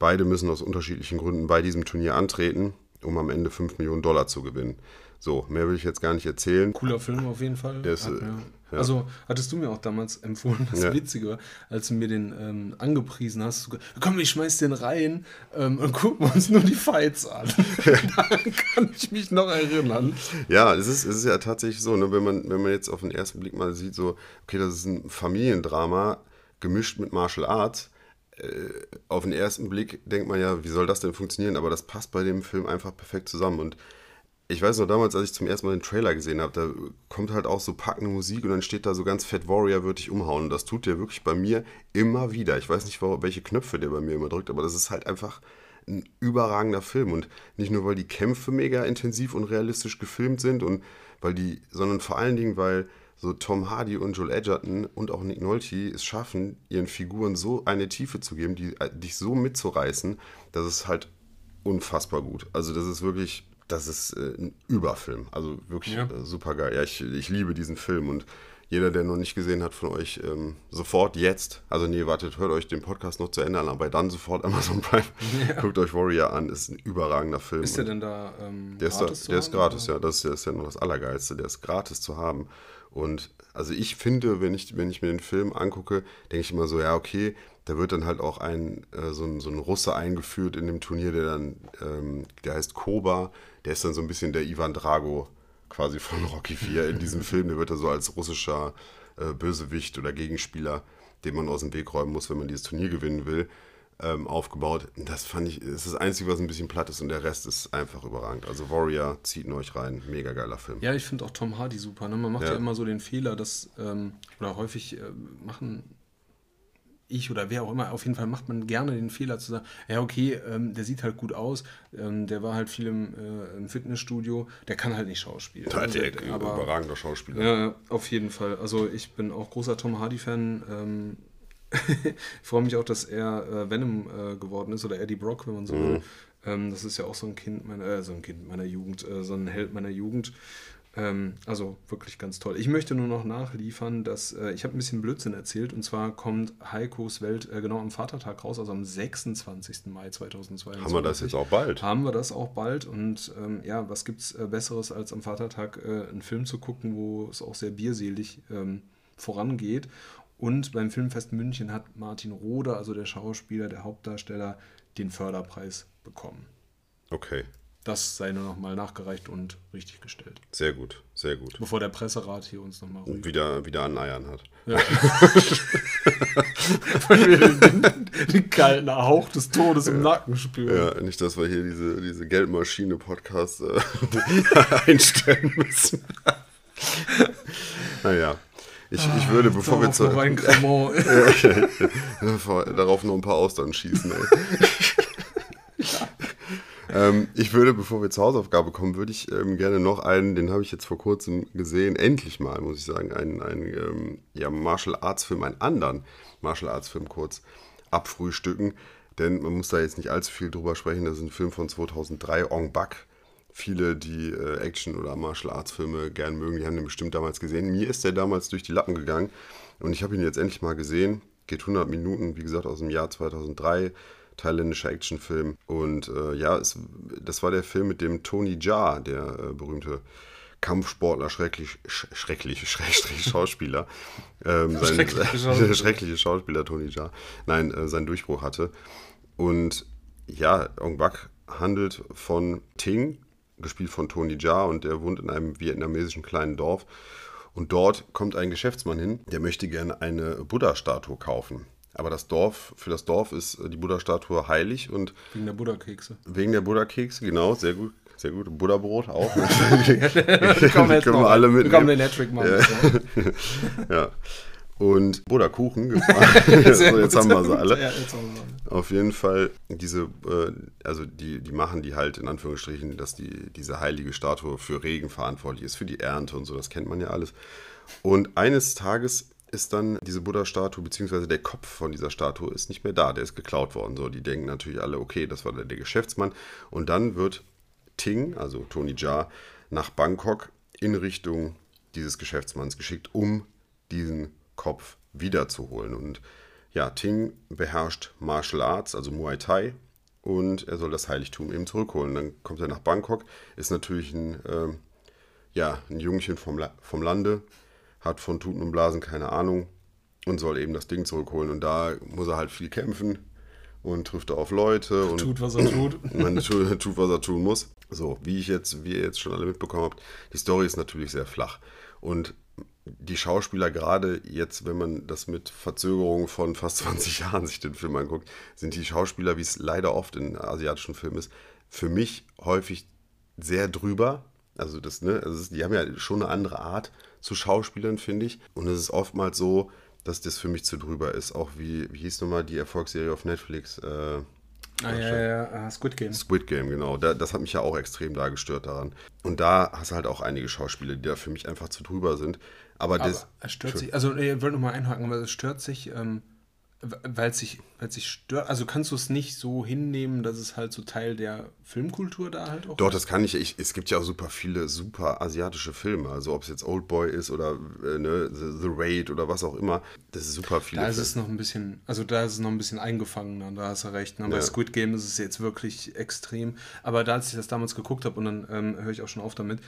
beide müssen aus unterschiedlichen Gründen bei diesem Turnier antreten, um am Ende 5 Millionen Dollar zu gewinnen. So, mehr will ich jetzt gar nicht erzählen. Cooler Film auf jeden Fall. Der ist, Hat mir, ja. Also hattest du mir auch damals empfohlen, das Ja. Witzige war, als du mir den ähm, angepriesen hast, du, komm, ich schmeiß den rein ähm, und gucken wir uns nur die Fights an. Daran kann ich mich noch erinnern. Ja, es ist, es ist ja tatsächlich so, ne, wenn, man, wenn man jetzt auf den ersten Blick mal sieht, so, okay, das ist ein Familiendrama gemischt mit Martial Arts. Äh, auf den ersten Blick denkt man ja, wie soll das denn funktionieren? Aber das passt bei dem Film einfach perfekt zusammen. Und ich weiß noch damals, als ich zum ersten Mal den Trailer gesehen habe, da kommt halt auch so packende Musik und dann steht da so ganz fett Warrior wird dich umhauen. Und das tut der wirklich bei mir immer wieder. Ich weiß nicht, welche Knöpfe der bei mir immer drückt, aber das ist halt einfach ein überragender Film. Und nicht nur, weil die Kämpfe mega intensiv und realistisch gefilmt sind und weil die, sondern vor allen Dingen, weil so Tom Hardy und Joel Edgerton und auch Nick Nolte es schaffen, ihren Figuren so eine Tiefe zu geben, die äh, dich so mitzureißen, dass es halt unfassbar gut. Also das ist wirklich, das ist äh, ein Überfilm. Also wirklich Ja. äh, super geil. Ja, ich, ich liebe diesen Film und jeder, der noch nicht gesehen hat von euch, ähm, sofort jetzt, also nee, wartet, hört euch den Podcast noch zu Ende an, aber dann sofort Amazon Prime, guckt euch Warrior an, ist ein überragender Film. Ist der denn da ähm, der ist, da, gratis der ist gratis, oder? ja. Das ist, das ist ja noch das Allergeilste. Der ist gratis zu haben. Und also ich finde, wenn ich, wenn ich mir den Film angucke, denke ich immer so, ja, okay, da wird dann halt auch ein, äh, so, ein, so ein Russe eingeführt in dem Turnier, der dann, ähm, der heißt Koba, der ist dann so ein bisschen der Ivan Drago quasi von Rocky 4 in diesem Film. Der wird da so als russischer äh, Bösewicht oder Gegenspieler, den man aus dem Weg räumen muss, wenn man dieses Turnier gewinnen will, ähm, aufgebaut. Das fand ich, das ist das Einzige, was ein bisschen platt ist und der Rest ist einfach überragend. Also Warrior, zieht ihn euch rein, mega geiler Film. Ja, ich finde auch Tom Hardy super. Ne? Man macht ja. Ja. immer so den Fehler, dass, ähm, oder häufig äh, machen ich oder wer auch immer, auf jeden Fall macht man gerne den Fehler zu sagen, ja okay, ähm, der sieht halt gut aus, ähm, der war halt viel im, äh, im Fitnessstudio, der kann halt nicht schauspielen. Der, der, aber, überragender Schauspieler. ja, auf jeden Fall. Also ich bin auch großer Tom Hardy-Fan. Ähm, ich freue mich auch, dass er äh, Venom äh, geworden ist oder Eddie Brock, wenn man so will. Ähm, das ist ja auch so ein Kind meiner, äh, so ein Kind meiner Jugend, äh, so ein Held meiner Jugend. Ähm, also wirklich ganz toll. Ich möchte nur noch nachliefern, dass äh, ich habe ein bisschen Blödsinn erzählt und zwar kommt Heikos Welt äh, genau am Vatertag raus, also am 26. Mai 2022. Haben wir das jetzt auch bald? Haben wir das auch bald und ähm, ja, was gibt's äh, Besseres als am Vatertag äh, einen Film zu gucken, wo es auch sehr bierselig ähm, vorangeht. Und beim Filmfest München hat Martin Roder, also der Schauspieler, der Hauptdarsteller, den Förderpreis bekommen. Okay, Das sei nur nochmal nachgereicht und richtig gestellt. sehr gut, sehr gut. Bevor der Presserat hier uns nochmal. Wieder, wieder an Eiern hat. Ja. Weil wir den, den kalten Hauch des Todes im Nacken spüren. Ja, nicht, dass wir hier diese, diese Geldmaschine-Podcast äh, einstellen müssen. naja. Ich, ich würde, bevor wir Darauf zu, darauf noch ein paar Austern schießen. Ey. Ähm, ich würde, bevor wir zur Hausaufgabe kommen, würde ich ähm, gerne noch einen, den habe ich jetzt vor kurzem gesehen, endlich mal, muss ich sagen, einen, einen ähm, ja, Martial Arts Film, einen anderen Martial Arts Film kurz abfrühstücken. Denn man muss da jetzt nicht allzu viel drüber sprechen. Das ist ein Film von 2003, Ong Bak. Viele, die äh, Action- oder Martial Arts Filme gern mögen, die haben den bestimmt damals gesehen. Mir ist der damals durch die Lappen gegangen und ich habe ihn jetzt endlich mal gesehen. Geht 100 Minuten, wie gesagt, aus dem Jahr 2003. Thailändischer Actionfilm. Und äh, ja, es, das war der Film mit dem Tony Jaa, der äh, berühmte Kampfsportler, schrecklich, sch schrecklich, schrägstrich Schauspieler. Ähm, sein, Schreckliche Schauspieler. schreckliche Schauspieler Tony Jaa. Nein, äh, seinen Durchbruch hatte. Und ja, Ong Bak handelt von Ting, gespielt von Tony Jaa, und der wohnt in einem vietnamesischen kleinen Dorf. Und dort kommt ein Geschäftsmann hin, der möchte gerne eine Buddha-Statue kaufen. Aber das Dorf, für das Dorf ist äh, die Buddha-Statue heilig und Wegen der Buddha-Kekse. wegen der Buddha-Kekse, genau, sehr gut, sehr gut. Buddha-Brot auch. Kommen wir jetzt Können noch wir alle mitnehmen. Komm, den Hattrick machen. ja. Und Buddha-Kuchen gibt's auch. so, jetzt haben wir sie alle. Ja. Auf jeden Fall, diese, äh, also die, die machen die halt in Anführungsstrichen, dass die, diese heilige Statue für Regen verantwortlich ist, für die Ernte und so, das kennt man ja alles. Und eines Tages ist dann diese Buddha-Statue, beziehungsweise der Kopf von dieser Statue ist nicht mehr da, der ist geklaut worden. So, die denken natürlich alle, okay, das war der, Geschäftsmann. Und dann wird Ting, also Tony Jaa, nach Bangkok in Richtung dieses Geschäftsmanns geschickt, um diesen Kopf wiederzuholen. Und ja, Ting beherrscht Martial Arts, also Muay Thai, und er soll das Heiligtum eben zurückholen. Dann kommt er nach Bangkok, ist natürlich ein, ähm, ja, ein Jungchen vom, La vom Lande, hat von Tuten und Blasen keine Ahnung und soll eben das Ding zurückholen. Und da muss er halt viel kämpfen und trifft auf Leute und Tut, was er tut. man tut, tut, was er tun muss. So, wie ich jetzt, wie ihr jetzt schon alle mitbekommen habt, die Story ist natürlich sehr flach. Und die Schauspieler, gerade jetzt, wenn man das mit Verzögerung von fast 20 Jahren sich den Film anguckt, sind die Schauspieler, wie es leider oft in asiatischen Filmen ist, für mich häufig sehr drüber. Also das, ne, also die haben ja schon eine andere Art zu Schauspielern, finde ich. Und es ist oftmals so, dass das für mich zu drüber ist. Auch wie, wie hieß nochmal die Erfolgsserie auf Netflix? Äh, Ah, ja, ja, ja, ah, Squid Game. Squid Game, genau. Da, das hat mich ja auch extrem da gestört daran. Und da hast du halt auch einige Schauspieler, die da für mich einfach zu drüber sind. Aber, das. Aber es stört sich, also ich wollte nochmal einhaken, aber es stört sich, ähm, weil es sich, weil es sich stört, also kannst du es nicht so hinnehmen, dass es halt so Teil der Filmkultur da halt auch Doch, ist? das kann ich. ich. Es gibt ja auch super viele super asiatische Filme. Also ob es jetzt Old Boy ist oder äh, ne, The, The Raid oder was auch immer. Das ist super viele Da ist es noch ein bisschen, also da ist es noch ein bisschen eingefangener, da hast du recht. Ne? Bei Ja. Squid Game ist es jetzt wirklich extrem. Aber da, als ich das damals geguckt habe, und dann ähm, höre ich auch schon auf damit,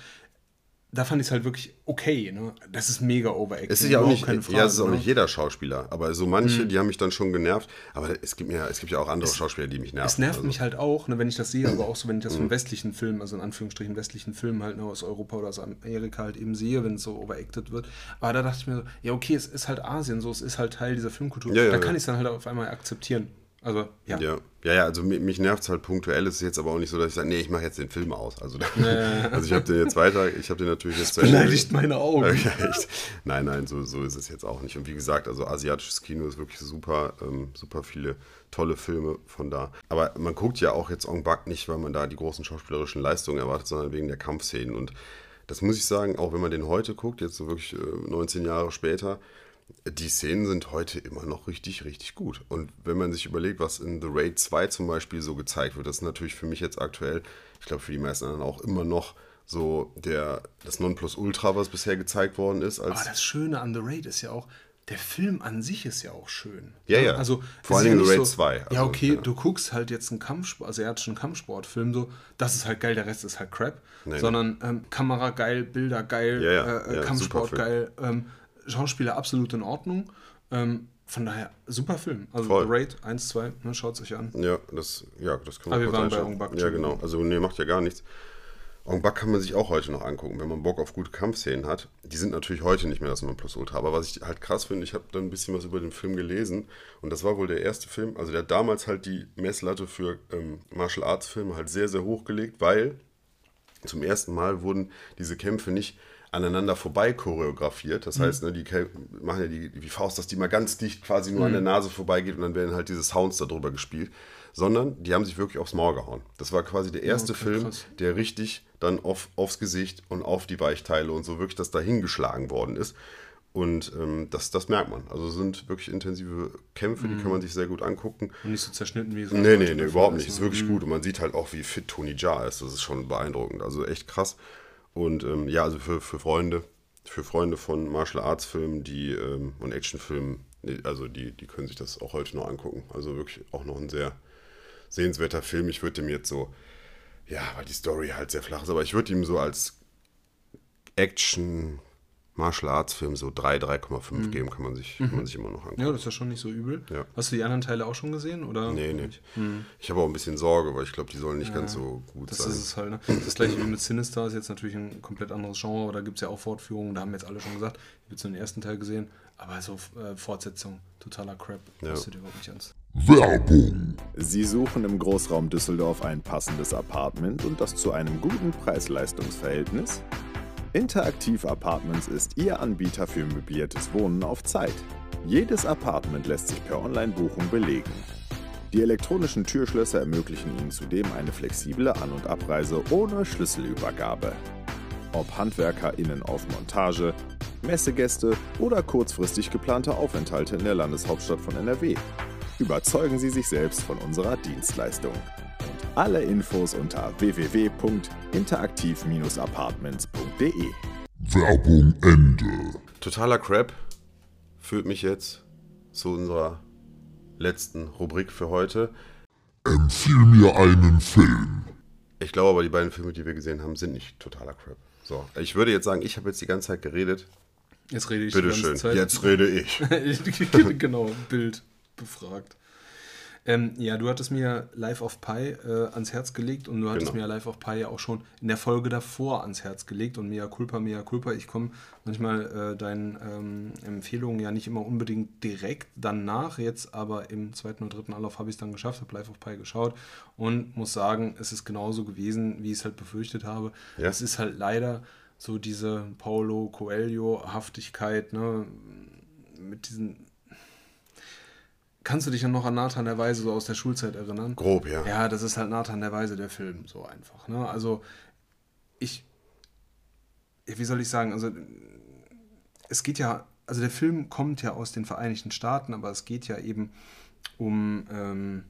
da fand ich es halt wirklich okay. Ne? Das ist mega overacting. Es ist ja auch nicht, Frage, ja, es ist auch ne? nicht jeder Schauspieler, aber so manche, die haben mich dann schon genervt. Aber es gibt mir, es gibt ja auch andere Schauspieler, die mich nerven. Es nervt also. mich halt auch, ne, wenn ich das sehe, aber auch so, wenn ich das von westlichen Filmen, also in Anführungsstrichen westlichen Filmen halt ne, aus Europa oder aus Amerika halt eben sehe, wenn es so overacted wird. Aber da dachte ich mir so, ja, okay, es ist halt Asien, so, es ist halt Teil dieser Filmkultur. Ja, ja, da ja. kann ich es dann halt auf einmal akzeptieren. Also, ja. Ja, ja, ja also mi- mich nervt es halt punktuell. Es ist jetzt aber auch nicht so, dass ich sage, nee, ich mache jetzt den Film aus. Also, also ich habe den jetzt weiter, ich habe den natürlich jetzt Ende- Beleidigt meine Augen. Ja, echt. Nein, nein, so, so ist es jetzt auch nicht. Und wie gesagt, also asiatisches Kino ist wirklich super, ähm, super viele tolle Filme von da. Aber man guckt ja auch jetzt Ong Bak nicht, weil man da die großen schauspielerischen Leistungen erwartet, sondern wegen der Kampfszenen. Und das muss ich sagen, auch wenn man den heute guckt, jetzt so wirklich äh, 19 Jahre später, die Szenen sind heute immer noch richtig, richtig gut. Und wenn man sich überlegt, was in The Raid 2 zum Beispiel so gezeigt wird, das ist natürlich für mich jetzt aktuell, ich glaube für die meisten anderen auch immer noch so der, das Nonplusultra, was bisher gezeigt worden ist. Als, Aber das Schöne an The Raid ist ja auch, der Film an sich ist ja auch schön. Ja, ja. Also, Vor Dingen nicht The Raid 2, ja, also, okay, ja. du guckst halt jetzt einen Kampfsport, asiatischen Kampfsportfilm, so, das ist halt geil, der Rest ist halt Crap. Nee, sondern ähm, Kamera geil, Bilder geil, Ja, ja, äh, ja, Kampfsport geil, ähm, Schauspieler absolut in Ordnung. Ähm, von daher, super Film. Also Voll. The Raid 1, 2, ne, schaut euch an. Ja, das, ja, das kann man Aber wir waren bei. Ong Bak, Ja, genau. Also, nee, macht ja gar nichts. Ong Bak kann man sich auch heute noch angucken, wenn man Bock auf gute Kampfszenen hat. Die sind natürlich heute nicht mehr das Nonplusultra. Aber was ich halt krass finde, ich habe dann ein bisschen was über den Film gelesen. Und das war wohl der erste Film, also der hat damals halt die Messlatte für ähm, Martial Arts Filme halt sehr, sehr hoch gelegt, weil zum ersten Mal wurden diese Kämpfe nicht aneinander vorbei choreografiert. Das heißt, ne, die machen ja die, die Faust, dass die mal ganz dicht quasi nur an der Nase vorbeigeht und dann werden halt diese Sounds darüber gespielt. Sondern die haben sich wirklich aufs Maul gehauen. Das war quasi der erste okay, Film, krass. der richtig dann auf, aufs Gesicht und auf die Weichteile und so wirklich das dahingeschlagen worden ist. Und ähm, das, das merkt man. Also sind wirklich intensive Kämpfe, die kann man sich sehr gut angucken. Und nicht so zerschnitten wie so. Nee, nee, nee, überhaupt nicht. Ist, ne? wirklich gut. Und man sieht halt auch, wie fit Tony Jaa ist. Das ist schon beeindruckend. Also echt krass. Und ähm, ja, also für, für Freunde, für Freunde von Martial Arts Filmen, die ähm, und Actionfilmen, also die, die können sich das auch heute noch angucken. Also wirklich auch noch ein sehr sehenswerter Film. Ich würde dem jetzt so, ja, weil die Story halt sehr flach ist, aber ich würde ihm so als Action Martial Arts Film so 3, 3,5 geben, kann man sich, kann man sich immer noch angucken. Ja, das ist ja schon nicht so übel. Ja. Hast du die anderen Teile auch schon gesehen? Oder? Nee, nee. Ich habe auch ein bisschen Sorge, weil ich glaube, die sollen nicht ganz so gut Das sein. ist es halt. Ne? Das gleiche wie mit Sinister ist jetzt natürlich ein komplett anderes Genre, aber da gibt es ja auch Fortführungen, da haben jetzt alle schon gesagt. Ich habe jetzt nur den ersten Teil gesehen, aber so äh, Fortsetzung, totaler Crap. Ja. Das überhaupt nicht ernst. Werbung, Sie suchen im Großraum Düsseldorf ein passendes Apartment und das zu einem guten Preis-Leistungs-Verhältnis? Interaktiv Apartments ist Ihr Anbieter für möbliertes Wohnen auf Zeit. Jedes Apartment lässt sich per Online-Buchung belegen. Die elektronischen Türschlösser ermöglichen Ihnen zudem eine flexible An- und Abreise ohne Schlüsselübergabe. Ob HandwerkerInnen auf Montage, Messegäste oder kurzfristig geplante Aufenthalte in der Landeshauptstadt von NRW. Überzeugen Sie sich selbst von unserer Dienstleistung. Und alle Infos unter www.interaktiv-apartments.de. Werbung Ende. Totaler Crap führt mich jetzt zu unserer letzten Rubrik für heute. Empfiehl mir einen Film. Ich glaube aber, die beiden Filme, die wir gesehen haben, sind nicht totaler Crap. So, ich würde jetzt sagen, ich habe jetzt die ganze Zeit geredet. Jetzt rede ich Bitteschön, jetzt rede ich. genau, Bild befragt. Ähm, ja, du hattest mir Life of Pi äh, ans Herz gelegt und du hattest Genau. mir Life of Pi ja auch schon in der Folge davor ans Herz gelegt und mea culpa, mea culpa. Ich komme manchmal äh, deinen ähm, Empfehlungen ja nicht immer unbedingt direkt danach, jetzt aber im zweiten oder dritten Anlauf habe ich es dann geschafft, habe Life of Pi geschaut und muss sagen, es ist genauso gewesen, wie ich es halt befürchtet habe. Ja. Es ist halt leider so diese Paulo Coelho-Haftigkeit, ne, mit diesen Kannst du dich ja noch an Nathan der Weise so aus der Schulzeit erinnern? Grob, ja. Ja, das ist halt Nathan der Weise, der Film, so einfach. Ne? Also, ich. ja, Wie soll ich sagen? Also, es geht ja. Also, der Film kommt ja aus den Vereinigten Staaten, aber es geht ja eben um. Ähm,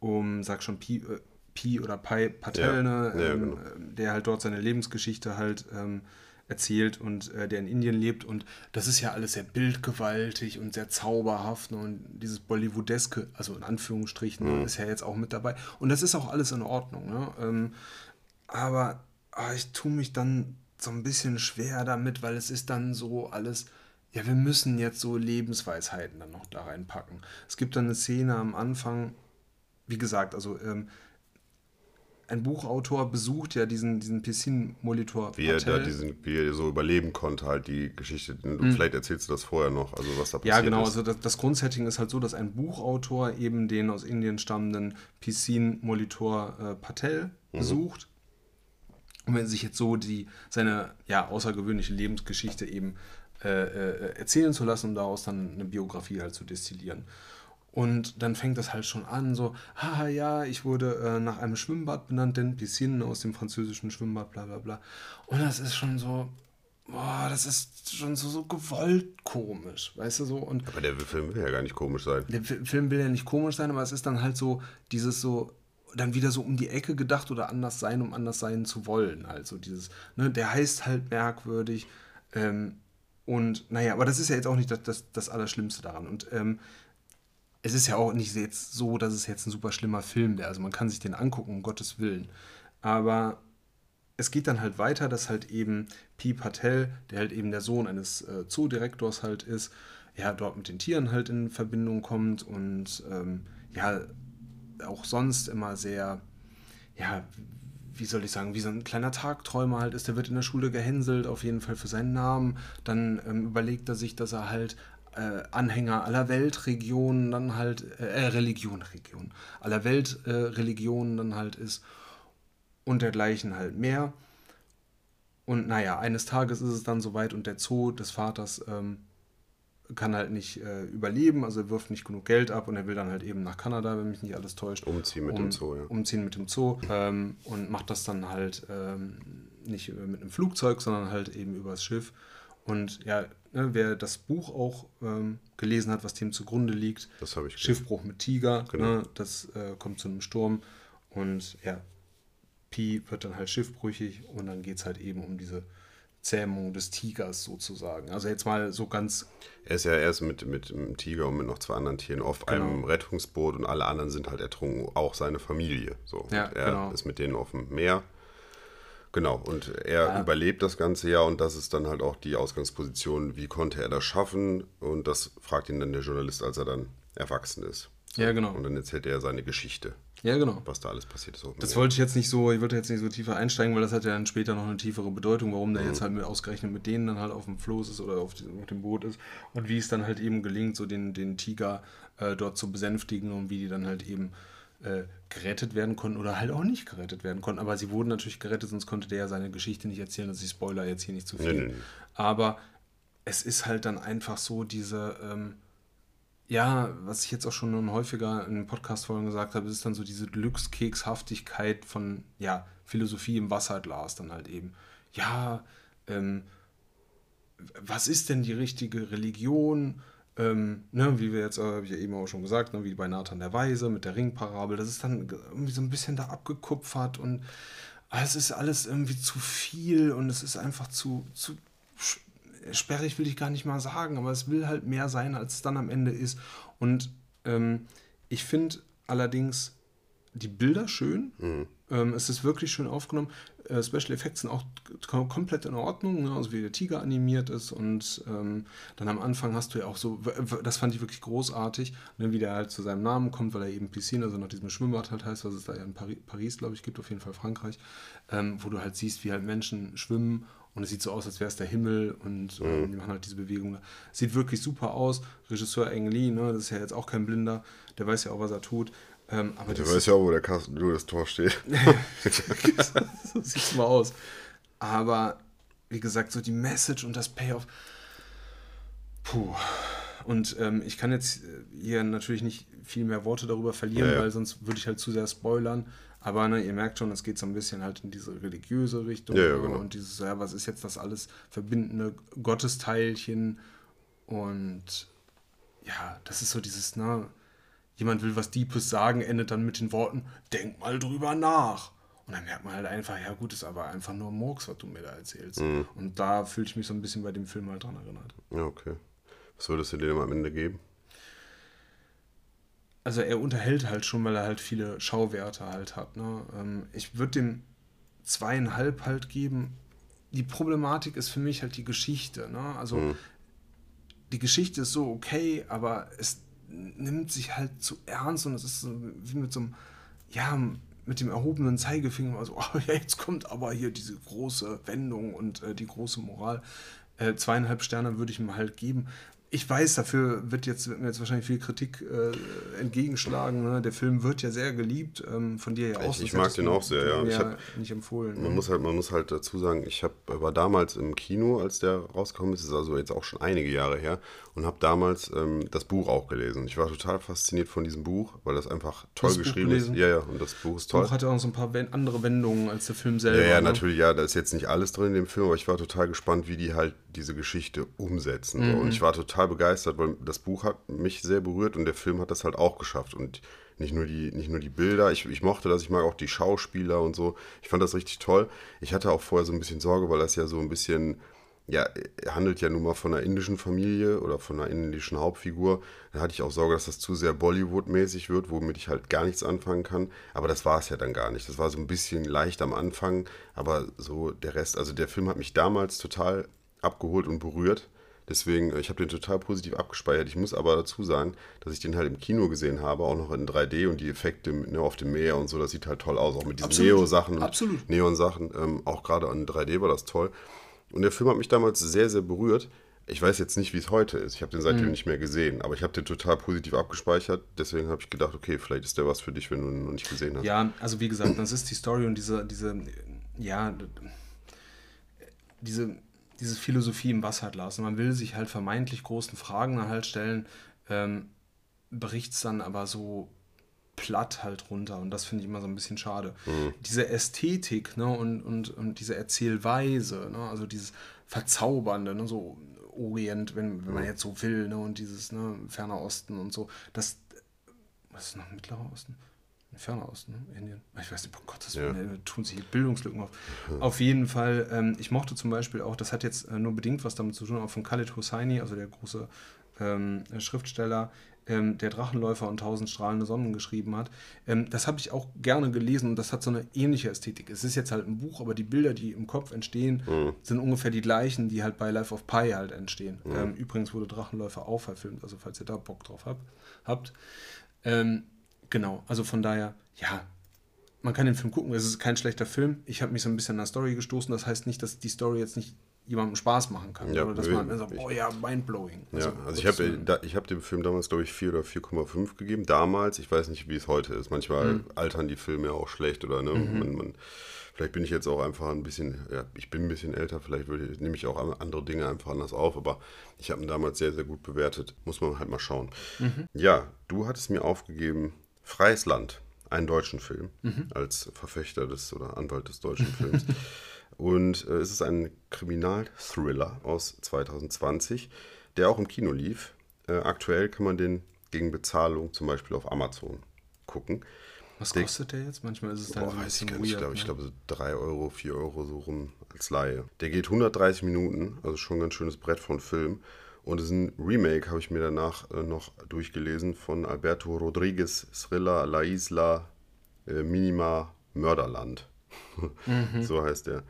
um, sag schon, Pi, äh, Pi oder Pi Patel, Ja, ne? ja, ähm, genau. ähm, der halt dort seine Lebensgeschichte halt ähm, erzählt und äh, der in Indien lebt. Und das ist ja alles sehr bildgewaltig und sehr zauberhaft. Ne? Und dieses Bollywoodeske, also in Anführungsstrichen, Mhm. ist ja jetzt auch mit dabei. Und das ist auch alles in Ordnung. Ne? Ähm, aber ah, ich tue mich dann so ein bisschen schwer damit, weil es ist dann so alles, ja, wir müssen jetzt so Lebensweisheiten dann noch da reinpacken. Es gibt dann eine Szene am Anfang, wie gesagt, also ähm, ein Buchautor besucht ja diesen, diesen Piscine-Molitor. Wie er, da diesen, wie er so überleben konnte, halt die Geschichte. Vielleicht erzählst du das vorher noch, also was da passiert Ja, genau. ist. Also das, das Grundsetting ist halt so, dass ein Buchautor eben den aus Indien stammenden Piscine-Molitor äh, Patel besucht. Und wenn sich jetzt so die, seine ja, außergewöhnliche Lebensgeschichte eben äh, äh, erzählen zu lassen, um daraus dann eine Biografie halt zu destillieren. Und dann fängt das halt schon an, so, haha, ja, ich wurde äh, nach einem Schwimmbad benannt, denn Piscine aus dem französischen Schwimmbad, bla bla bla. Und das ist schon so, boah, das ist schon so, so gewollt komisch, weißt du so? Und Aber der Film will ja gar nicht komisch sein. der Fi- Film will ja nicht komisch sein, aber es ist dann halt so dieses so dann wieder so um die Ecke gedacht oder anders sein, um anders sein zu wollen. Also dieses, ne, der heißt halt merkwürdig. Ähm, und naja, aber das ist ja jetzt auch nicht das, das, das Allerschlimmste daran. Und ähm, es ist ja auch nicht jetzt so, dass es jetzt ein super schlimmer Film wäre. Also man kann sich den angucken, um Gottes Willen. Aber es geht dann halt weiter, dass halt eben Pi Patel, der halt eben der Sohn eines äh, Zoodirektors halt ist, ja, dort mit den Tieren halt in Verbindung kommt und ähm, ja, auch sonst immer sehr, ja, wie soll ich sagen, wie so ein kleiner Tagträumer halt ist. Der wird in der Schule gehänselt, auf jeden Fall für seinen Namen. Dann ähm, überlegt er sich, dass er halt äh, Anhänger aller Weltregionen dann halt, äh, äh, Religion, Region, aller Weltreligionen äh, dann halt ist und dergleichen halt mehr. Und naja, eines Tages ist es dann soweit und der Zoo des Vaters ähm, kann halt nicht äh, überleben, also er wirft nicht genug Geld ab und er will dann halt eben nach Kanada, wenn mich nicht alles täuscht. Umziehen mit dem Zoo, ja. Umziehen mit dem Zoo ähm, und macht das dann halt ähm, nicht äh, mit einem Flugzeug, sondern halt eben übers Schiff. Und ja, ne, wer das Buch auch ähm, gelesen hat, was dem zugrunde liegt, Das habe ich gelesen. Schiffbruch mit Tiger, Genau. ne, das äh, kommt zu einem Sturm und ja, Pi wird dann halt schiffbrüchig und dann geht es halt eben um diese Zähmung des Tigers sozusagen. Also jetzt mal so ganz, Er ist ja erst mit, mit einem Tiger und mit noch zwei anderen Tieren auf Genau. einem Rettungsboot und alle anderen sind halt ertrunken, auch seine Familie. So. Ja, und er genau. ist mit denen auf dem Meer. Genau, und er überlebt das ganze Jahr und das ist dann halt auch die Ausgangsposition, wie konnte er das schaffen? Und das fragt ihn dann der Journalist, als er dann erwachsen ist. Ja, genau. Und dann erzählt er seine Geschichte, ja genau. was da alles passiert ist. So, Das ja. wollte ich jetzt nicht so, ich wollte jetzt nicht so tiefer einsteigen, weil das hat ja dann später noch eine tiefere Bedeutung, warum der jetzt halt mit ausgerechnet mit denen dann halt auf dem Floß ist oder auf, diesem- auf dem Boot ist und wie es dann halt eben gelingt, so den, den Tiger äh, dort zu besänftigen und wie die dann halt eben äh, gerettet werden konnten oder halt auch nicht gerettet werden konnten. Aber sie wurden natürlich gerettet, sonst konnte der ja seine Geschichte nicht erzählen, also ich spoiler jetzt hier nicht zu viel. Nee, nee. Aber es ist halt dann einfach so diese, ähm, ja, was ich jetzt auch schon häufiger in Podcast-Folgen gesagt habe, ist dann so diese Glückskekshaftigkeit von, ja, Philosophie im Wasserglas dann halt eben. Ja, ähm, was ist denn die richtige Religion? Ähm, ne, wie wir jetzt, äh, habe ich ja eben auch schon gesagt, ne, wie bei Nathan der Weise mit der Ringparabel, das ist dann irgendwie so ein bisschen da abgekupfert und es ist alles irgendwie zu viel und es ist einfach zu, zu sperrig, will ich gar nicht mal sagen, aber es will halt mehr sein, als es dann am Ende ist. Und ähm, ich finde allerdings die Bilder schön. Ähm, es ist wirklich schön aufgenommen. Äh, Special Effects sind auch kom komplett in Ordnung, ne? also wie der Tiger animiert ist. Und ähm, dann am Anfang hast du ja auch so, das fand ich wirklich großartig, ne? wie der halt zu seinem Namen kommt, weil er eben Piscine, also nach diesem Schwimmbad halt heißt, was es da ja in Pari Paris, glaube ich, gibt, auf jeden Fall Frankreich, ähm, wo du halt siehst, wie halt Menschen schwimmen. Und es sieht so aus, als wäre es der Himmel und ähm, die machen halt diese Bewegung. Sieht wirklich super aus. Regisseur Ang Lee, ne, das ist ja jetzt auch kein Blinder, der weiß ja auch, was er tut. Ähm, aber Du das weißt ja auch, wo der Kasten, wo das Tor steht. so sieht's mal aus. Aber wie gesagt, so die Message und das Payoff. Puh. Und ähm, ich kann jetzt äh, hier natürlich nicht viel mehr Worte darüber verlieren, Ja, weil sonst würde ich halt zu sehr spoilern. Aber ne, ihr merkt schon, es geht so ein bisschen halt in diese religiöse Richtung. Ja, ja, genau. Und dieses, ja, was ist jetzt das alles verbindende Gottesteilchen? Und ja, das ist so dieses, ne, jemand will was Deepes sagen, endet dann mit den Worten, denk mal drüber nach. Und dann merkt man halt einfach, ja gut, ist aber einfach nur Murks, was du mir da erzählst. Mhm. Und da fühle ich mich so ein bisschen bei dem Film halt dran erinnert. Ja, okay. Was würdest du dem am Ende geben? Also er unterhält halt schon, weil er halt viele Schauwerte halt hat. Ne? Ähm, Ich würde dem zweieinhalb halt geben. Die Problematik ist für mich halt die Geschichte. Ne? Also die Geschichte ist so okay, aber es nimmt sich halt zu ernst und es ist so wie mit so einem, ja, mit dem erhobenen Zeigefinger, also oh, ja, jetzt kommt aber hier diese große Wendung und äh, die große Moral. Äh, zweieinhalb Sterne würde ich ihm halt geben, ich weiß, dafür wird, jetzt, wird mir jetzt wahrscheinlich viel Kritik äh, entgegenschlagen. Ne? Der Film wird ja sehr geliebt, ähm, von dir ja auch. Ich, ich mag den auch sehr, ja. Ich hab, nicht empfohlen. Man, ne? muss halt, man muss halt dazu sagen, ich hab, war damals im Kino, als der rausgekommen ist, ist also jetzt auch schon einige Jahre her, und habe damals ähm, das Buch auch gelesen. Ich war total fasziniert von diesem Buch, weil das einfach toll das geschrieben ist. Ja, ja, und das Buch ist toll. Buch hatte auch so ein paar andere Wendungen als der Film selber. Ja, ja, ne? natürlich, ja, da ist jetzt nicht alles drin in dem Film, aber ich war total gespannt, wie die halt diese Geschichte umsetzen. So. Mhm. Und ich war total begeistert, weil das Buch hat mich sehr berührt und der Film hat das halt auch geschafft. Und nicht nur die, nicht nur die Bilder, ich, ich mochte das, ich mag auch die Schauspieler und so. Ich fand das richtig toll. Ich hatte auch vorher so ein bisschen Sorge, weil das ja so ein bisschen, ja, handelt ja nun mal von einer indischen Familie oder von einer indischen Hauptfigur. Da hatte ich auch Sorge, dass das zu sehr Bollywood-mäßig wird, womit ich halt gar nichts anfangen kann. Aber das war es ja dann gar nicht. Das war so ein bisschen leicht am Anfang, aber so der Rest, also der Film hat mich damals total abgeholt und berührt. Deswegen, äh, ich habe den total positiv abgespeichert. Ich muss aber dazu sagen, dass ich den halt im Kino gesehen habe, auch noch in 3D und die Effekte ne, auf dem Meer und so, das sieht halt toll aus, auch mit diesen. Neo-Sachen. Neon-Sachen. Ähm, auch gerade in 3D war das toll. Und der Film hat mich damals sehr, sehr berührt. Ich weiß jetzt nicht, wie es heute ist. Ich habe den seitdem Mhm. nicht mehr gesehen, aber ich habe den total positiv abgespeichert. Deswegen habe ich gedacht, okay, vielleicht ist der was für dich, wenn du ihn noch nicht gesehen hast. Ja, also wie gesagt, das ist die Story und diese, diese, ja, diese, diese Philosophie im Wasser lassen. Man will sich halt vermeintlich großen Fragen dann halt stellen, ähm, bricht es dann aber so platt halt runter und das finde ich immer so ein bisschen schade. Diese Ästhetik ne, und, und, und diese Erzählweise, ne, also dieses Verzaubernde, ne, so Orient, wenn, wenn man jetzt so will, ne, und dieses ne, Ferner Osten und so, das, was ist noch Mittlerer Osten? Ferner Osten, ne? Indien. Ich weiß nicht, oh Gott, das Ja. tun sich Bildungslücken auf. Auf jeden Fall, ähm, ich mochte zum Beispiel auch, das hat jetzt äh, nur bedingt was damit zu tun, auch von Khaled Hosseini, also der große ähm, Schriftsteller, ähm, der Drachenläufer und tausend strahlende Sonnen geschrieben hat. Ähm, das habe ich auch gerne gelesen und das hat so eine ähnliche Ästhetik. Es ist jetzt halt ein Buch, aber die Bilder, die im Kopf entstehen, sind ungefähr die gleichen, die halt bei Life of Pi halt entstehen. Ähm, übrigens wurde Drachenläufer auch verfilmt, also falls ihr da Bock drauf habt. habt. Ähm, genau, also von daher, ja, man kann den Film gucken, es ist kein schlechter Film. Ich habe mich so ein bisschen an der Story gestoßen, das heißt nicht, dass die Story jetzt nicht jemandem Spaß machen kann. Ja, oder dass man sagt, ich- oh ja, mindblowing. Ja, also ich Gottes habe ich hab dem Film damals, glaube ich, 4 oder 4,5 gegeben. Damals, ich weiß nicht, wie es heute ist. Manchmal Mhm. altern die Filme ja auch schlecht oder ne? Man, man, vielleicht bin ich jetzt auch einfach ein bisschen, ja, ich bin ein bisschen älter, vielleicht würde, nehme ich auch an- andere Dinge einfach anders auf, aber ich habe ihn damals sehr, sehr gut bewertet. Muss man halt mal schauen. Mhm. Ja, du hattest mir aufgegeben, Freies Land, einen deutschen Film, Mhm. als Verfechter des oder Anwalt des deutschen Films. Und äh, es ist ein Kriminalthriller aus 2020, der auch im Kino lief. Äh, aktuell kann man den gegen Bezahlung zum Beispiel auf Amazon gucken. Was kostet der jetzt? Manchmal ist es dann Boah, so ein weiß ich gar nicht. Ich weird, glaube, ich ne? glaube so 3 Euro, 4 Euro so rum als Laie. Der geht 130 Minuten, also schon ein ganz schönes Brett von Film. Und es ist ein Remake, habe ich mir danach äh, noch durchgelesen, von Alberto Rodriguez, Thriller La Isla äh, Minima Mörderland. so heißt der.